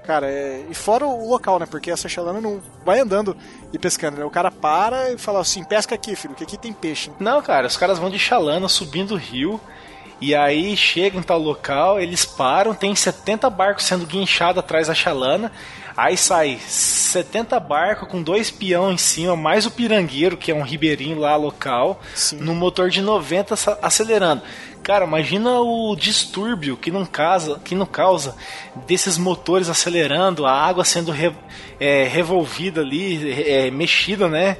Cara, é... e fora o local, né? Porque essa chalana não vai andando e pescando, né? O cara para e fala assim: pesca aqui, filho, que aqui tem peixe. Não, cara, os caras vão de chalana subindo o rio. E aí chegam em tal local, eles param, tem 70 barcos sendo guinchados atrás da chalana. Aí sai 70 barcos com dois peão em cima, mais o pirangueiro, que é um ribeirinho lá local, Sim. no motor de 90 ace- acelerando. Cara, imagina o distúrbio que não causa, que não causa desses motores acelerando, a água sendo re- é, revolvida ali, é, mexida, né?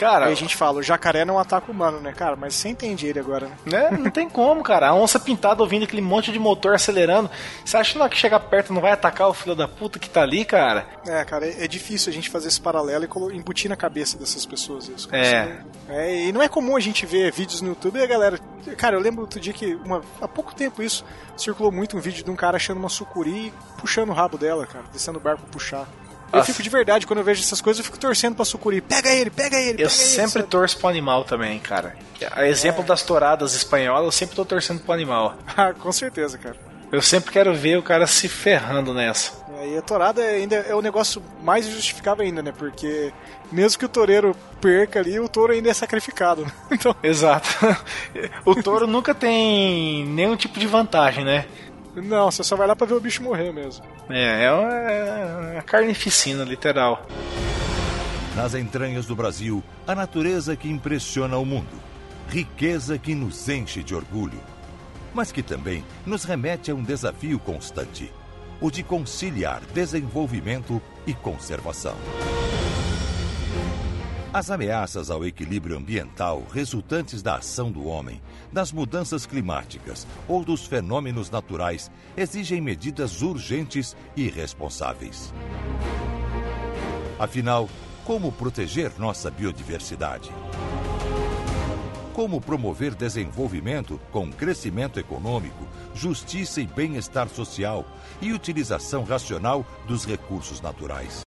Cara, Aí a gente fala: o jacaré não ataca o humano, né, cara? Mas você entende ele agora, né? né? Não tem como, cara. A onça pintada ouvindo aquele monte de motor acelerando. Você acha que na hora que chegar perto não vai atacar o filho da puta que tá ali, cara? É, cara, é, é difícil a gente fazer esse paralelo e embutir na cabeça dessas pessoas isso. É. É, e não é comum a gente ver vídeos no YouTube e a galera. Cara, eu lembro outro dia que, uma, há pouco tempo isso, circulou muito um vídeo de um cara achando uma sucuri e puxando o rabo dela, cara, descendo o barco pra puxar. Eu fico de verdade, quando eu vejo essas coisas, eu fico torcendo pra sucuri. Pega ele, pega ele, pega Eu ele. sempre sabe? torço pro animal também, cara. A exemplo das touradas espanholas, eu sempre tô torcendo pro animal. Ah, com certeza, cara. Eu sempre quero ver o cara se ferrando nessa. E a torada ainda é o negócio mais injustificável ainda, né? Porque mesmo que o toureiro perca ali, o touro ainda é sacrificado. né? Então, Exato. O touro nunca tem nenhum tipo de vantagem, né? não, você só vai lá pra ver o bicho morrer mesmo. É, é uma, é uma carnificina, literal. Nas entranhas do Brasil, a natureza que impressiona o mundo. Riqueza que nos enche de orgulho. Mas que também nos remete a um desafio constante: o de conciliar desenvolvimento e conservação. As ameaças ao equilíbrio ambiental resultantes da ação do homem, das mudanças climáticas ou dos fenômenos naturais exigem medidas urgentes e responsáveis. Afinal, como proteger nossa biodiversidade? Como promover desenvolvimento com crescimento econômico, justiça e bem-estar social e utilização racional dos recursos naturais?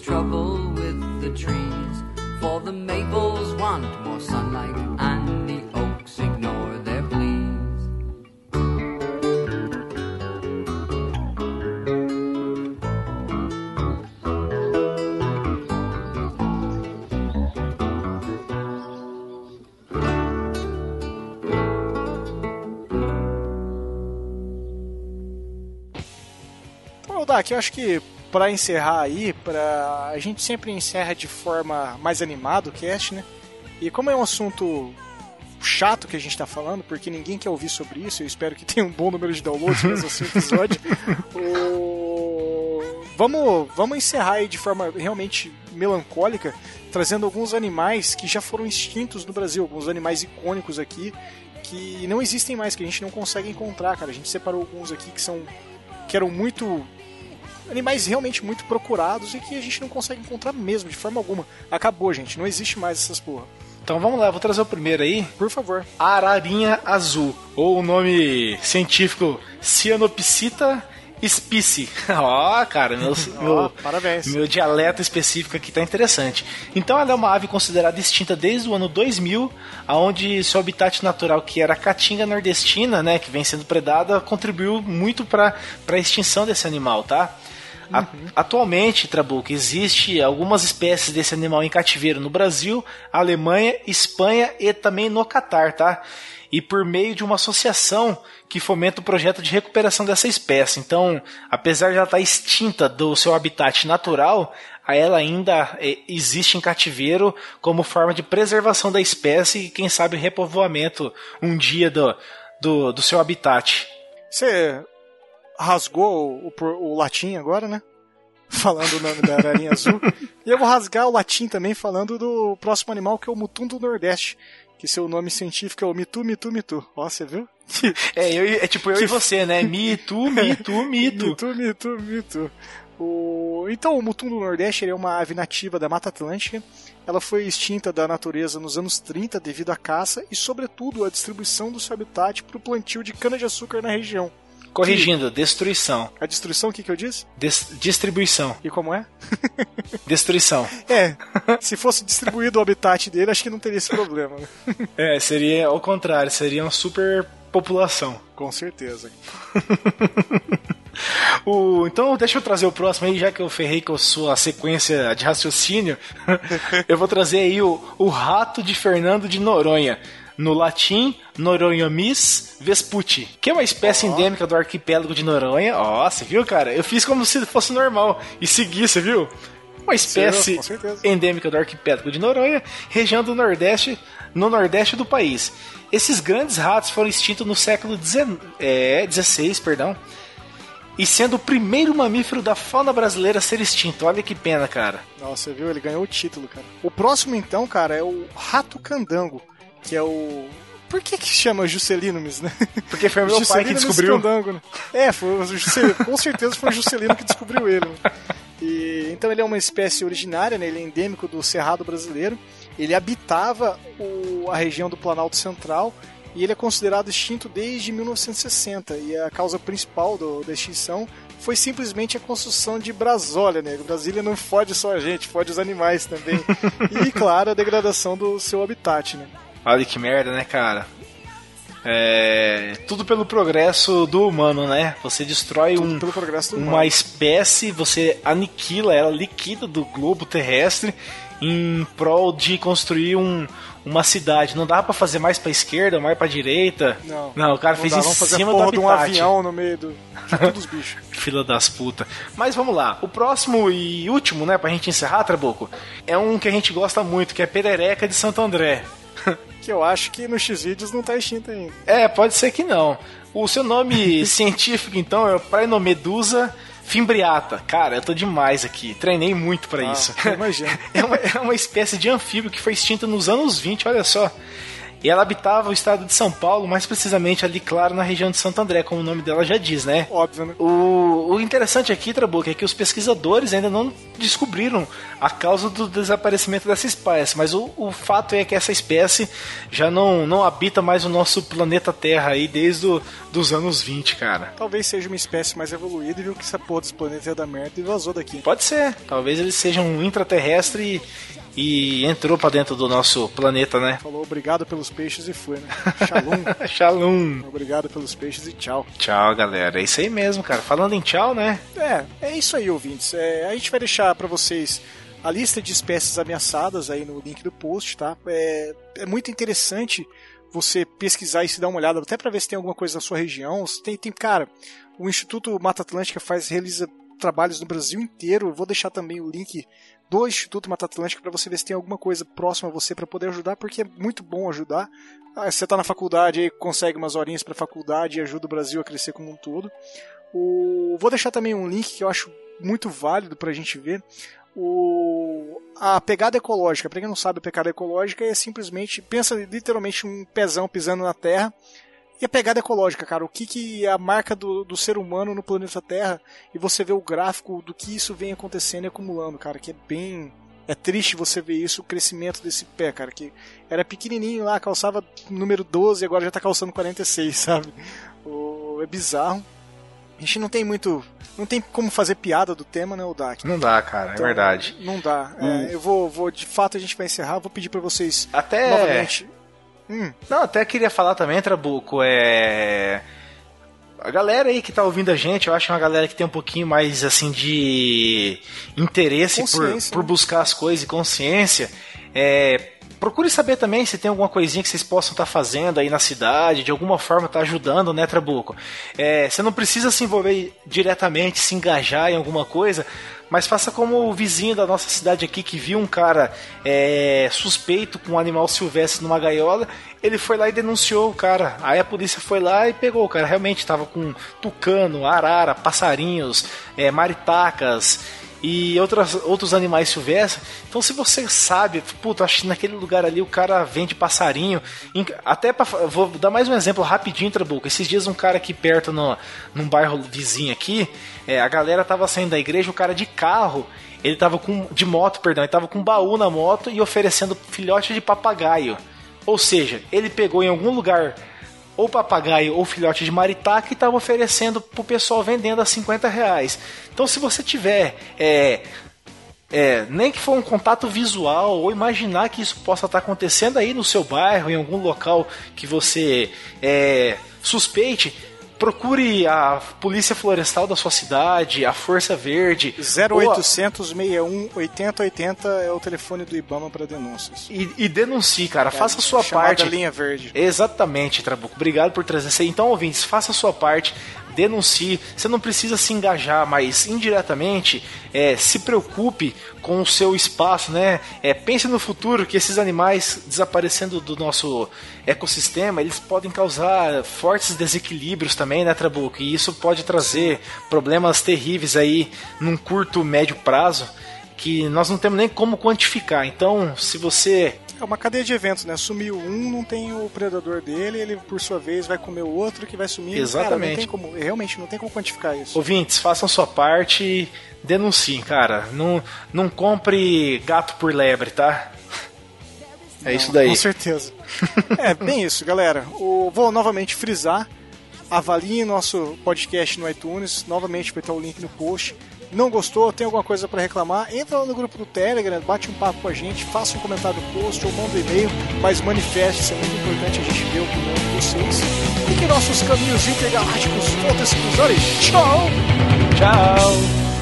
Trouble with the trees. For the maples want more sunlight, and the oaks ignore their pleas. Então, Dak, eu acho que pra encerrar aí, pra... a gente sempre encerra de forma mais animada o cast, né? E como é um assunto chato que a gente tá falando, porque ninguém quer ouvir sobre isso, eu espero que tenha um bom número de downloads mesmo assim episódio. o... vamos, vamos encerrar aí de forma realmente melancólica, trazendo alguns animais que já foram extintos no Brasil, alguns animais icônicos aqui, que não existem mais, que a gente não consegue encontrar, cara. A gente separou alguns aqui que são que eram muito animais realmente muito procurados e que a gente não consegue encontrar mesmo de forma alguma. Acabou, gente, não existe mais essas porra. Então vamos lá, vou trazer o primeiro aí. Por favor. Ararinha azul, ou o nome científico Cyanopsita spici. Ó, cara, meu, meu, meu dialeto específico aqui tá interessante. Então ela é uma ave considerada extinta desde o ano 2000, aonde seu habitat natural, que era a caatinga nordestina, né, que vem sendo predada, contribuiu muito para a extinção desse animal, tá? Atualmente, Trabuco, existe algumas espécies desse animal em cativeiro no Brasil, Alemanha, Espanha e também no Catar, tá? E por meio de uma associação que fomenta o projeto de recuperação dessa espécie. Então, apesar de ela estar extinta do seu habitat natural, ela ainda eh, existe em cativeiro como forma de preservação da espécie e, quem sabe, repovoamento um dia do, do, do seu habitat. Você rasgou o, o, o latim agora, né? Falando o nome da ararinha azul. E eu vou rasgar o latim também falando do próximo animal que é o mutum do Nordeste. Que seu nome científico é o mitu, mitu, mitu. Ó, você viu? É, eu, é tipo eu e você, né? Me, tu, me, tu, me, tu. Mitu, mitu, mitu. O... Então, o mutum do Nordeste é uma ave nativa da Mata Atlântica. Ela foi extinta da natureza nos anos 30 devido à caça e, sobretudo, à distribuição do seu habitat para o plantio de cana-de-açúcar na região. Corrigindo, destruição. A destruição, o que, que eu disse? Des- distribuição. E como é? Destruição. É, se fosse distribuído o habitat dele, acho que não teria esse problema. Né? É, seria ao contrário, seria uma super população. Com certeza. O, então, deixa eu trazer o próximo aí, já que eu ferrei com a sua sequência de raciocínio. eu vou trazer aí o, o rato de Fernando de Noronha. No latim, Noronhamis vesputi, que é uma espécie endêmica do arquipélago de Noronha. Ó, você viu, cara? Eu fiz como se fosse normal e segui, você viu? Uma espécie certeza. endêmica do arquipélago de Noronha, região do Nordeste, no Nordeste do país. Esses grandes ratos foram extintos no século XIX, é, 16, perdão, e sendo o primeiro mamífero da fauna brasileira a ser extinto. Olha que pena, cara. Nossa, você viu? Ele ganhou o título, cara. O próximo, então, cara, é o rato candango, que é o. Por que que chama Juscelinomes, né? Porque foi meu pai que descobriu. Né? É, foi o Juscelino, com certeza foi o Juscelino que descobriu ele. né? E, então ele é uma espécie originária, né? ele é endêmico do Cerrado brasileiro. Ele habitava o- a região do Planalto Central e ele é considerado extinto desde 1960. E a causa principal do- da extinção foi simplesmente a construção de Brasólia, né? Brasília não fode só a gente, fode os animais também. e, claro, a degradação do seu habitat, né? Olha que merda, né, cara? É. Tudo pelo progresso do humano, né? Você destrói um, uma humano. espécie, você aniquila ela, liquida do globo terrestre em prol de construir um, uma cidade. Não dá pra fazer mais pra esquerda, mais pra direita. Não, o cara não fez dá, em cima do de um habitat. avião no meio do, de todos os bichos. Fila das putas. Mas vamos lá. O próximo e último, né, pra gente encerrar, Trabuco, é um que a gente gosta muito, que é Perereca de Santo André. Que eu acho que no X-Vídeos não tá extinto ainda. É, pode ser que não. O seu nome científico, então, é o Praenomedusa fimbriata. Cara, eu tô demais aqui. Treinei muito isso. Ah, imagina. É uma, é uma espécie de anfíbio que foi extinta nos anos 20, olha só. E ela habitava o estado de São Paulo, mais precisamente ali, claro, na região de Santo André, como o nome dela já diz, né? Óbvio, né? O, o interessante aqui, Trabuco, é que os pesquisadores ainda não descobriram a causa do desaparecimento dessa espécie, mas o, o fato é que essa espécie já não, não habita mais o nosso planeta Terra aí desde o, dos anos 20, cara. Talvez seja uma espécie mais evoluída e viu que essa porra desse planeta ia dar merda e vazou daqui. Pode ser, talvez ele seja um intraterrestre e, e entrou pra dentro do nosso planeta, né? Falou obrigado pelos peixes e foi, né? Shalom. Shalom. obrigado pelos peixes e tchau. Tchau, galera. É isso aí mesmo, cara. Falando em tchau, né? É, é isso aí, ouvintes. É, a gente vai deixar pra vocês a lista de espécies ameaçadas aí no link do post, tá? É, é muito interessante você pesquisar e se dar uma olhada, até pra ver se tem alguma coisa na sua região. Se Tem, tem, cara, o Instituto Mata Atlântica faz, realiza trabalhos no Brasil inteiro. Eu vou deixar também o link do Instituto Mata Atlântica para você ver se tem alguma coisa próxima a você para poder ajudar, porque é muito bom ajudar. Ah, você está na faculdade aí, consegue umas horinhas para faculdade e ajuda o Brasil a crescer como um todo. O... Vou deixar também um link que eu acho muito válido para a gente ver. O... A pegada ecológica, para quem não sabe, a pegada ecológica é simplesmente, pensa literalmente um pezão pisando na terra. E a pegada ecológica, cara, o que, que é a marca do, do ser humano no planeta Terra, e você vê o gráfico do que isso vem acontecendo e acumulando, cara, que é bem. É triste você ver isso, o crescimento desse pé, cara, que era pequenininho lá, calçava número 12 e agora já tá calçando 46, sabe? O, é bizarro. A gente não tem muito. Não tem como fazer piada do tema, né, o Dak? Não dá, cara, é Então, verdade. Não dá. É, eu vou, vou, de fato, a gente vai encerrar. Vou pedir para vocês Até. novamente. Hum, Não, até queria falar também, Trabuco, é. a galera aí que tá ouvindo a gente, eu acho uma galera que tem um pouquinho mais assim de interesse por, por né? buscar as coisas e consciência. É, procure saber também se tem alguma coisinha que vocês possam estar tá fazendo aí na cidade, de alguma forma tá ajudando, né, Trabuco? É, você não precisa se envolver diretamente, se engajar em alguma coisa, mas faça como o vizinho da nossa cidade aqui que viu um cara é, suspeito com um animal silvestre numa gaiola. Ele foi lá e denunciou o cara. Aí a polícia foi lá e pegou o cara. Realmente estava com tucano, arara, passarinhos, é, maritacas e outras, outros animais silvestres. Então, se você sabe, puta, acho que naquele lugar ali o cara vende passarinho. Até pra, vou dar mais um exemplo rapidinho, Trabuco. Esses dias, um cara aqui perto, no, num bairro vizinho aqui, é, a galera tava saindo da igreja, o cara de carro. Ele tava com. de moto, perdão, ele tava com um baú na moto e oferecendo filhote de papagaio. Ou seja, ele pegou em algum lugar ou papagaio ou filhote de maritaca e estava oferecendo para o pessoal vendendo a 50 reais. Então, se você tiver é, é, nem que for um contato visual ou imaginar que isso possa estar acontecendo aí no seu bairro, em algum local que você é, suspeite, procure a Polícia Florestal da sua cidade, a Força Verde. 0800 61 8080 é o telefone do Ibama para denúncias. E, e denuncie, cara. É, faça a sua parte. linha verde. Exatamente, Trabuco. Obrigado por trazer isso aí. Então, ouvintes, faça a sua parte denuncie. Você não precisa se engajar, mas indiretamente é, se preocupe com o seu espaço, né? É, pense no futuro que esses animais desaparecendo do nosso ecossistema, eles podem causar fortes desequilíbrios também, né, Trabuco? E isso pode trazer problemas terríveis aí num curto, médio prazo que nós não temos nem como quantificar. Então, se você é uma cadeia de eventos, né? Sumiu um, não tem o predador dele, ele por sua vez vai comer o outro que vai sumir. Exatamente. Cara, não tem como, realmente não tem como quantificar isso. Ouvintes, façam sua parte, denunciem, cara. Não, não compre gato por lebre, tá? É não, isso daí. Com certeza. é, bem isso, galera. O, vou novamente frisar. Avaliem nosso podcast no iTunes. Novamente vai ter o link no post não gostou, tem alguma coisa para reclamar, entra lá no grupo do Telegram, bate um papo com a gente, faça um comentário no post ou manda um e-mail, mas manifeste, é muito importante a gente ver o opinião de vocês. E que nossos caminhos intergalácticos voltem a se cruzarem. Tchau! Tchau!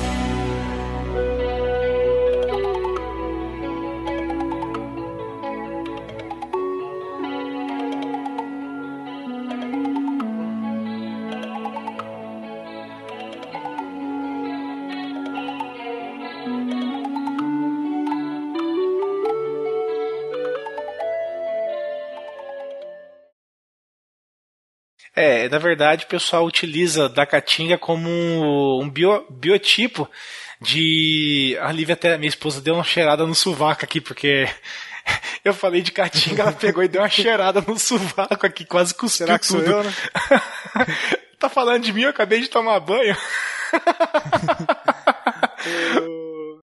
É, na verdade o pessoal utiliza da caatinga como um, bio, biotipo de. A Lívia até, minha esposa, deu uma cheirada no sovaco aqui, porque eu falei de caatinga, ela pegou e deu uma cheirada no sovaco aqui, quase cuspiu Será que tudo. Sou eu, né? tá falando de mim, eu acabei de tomar banho. eu...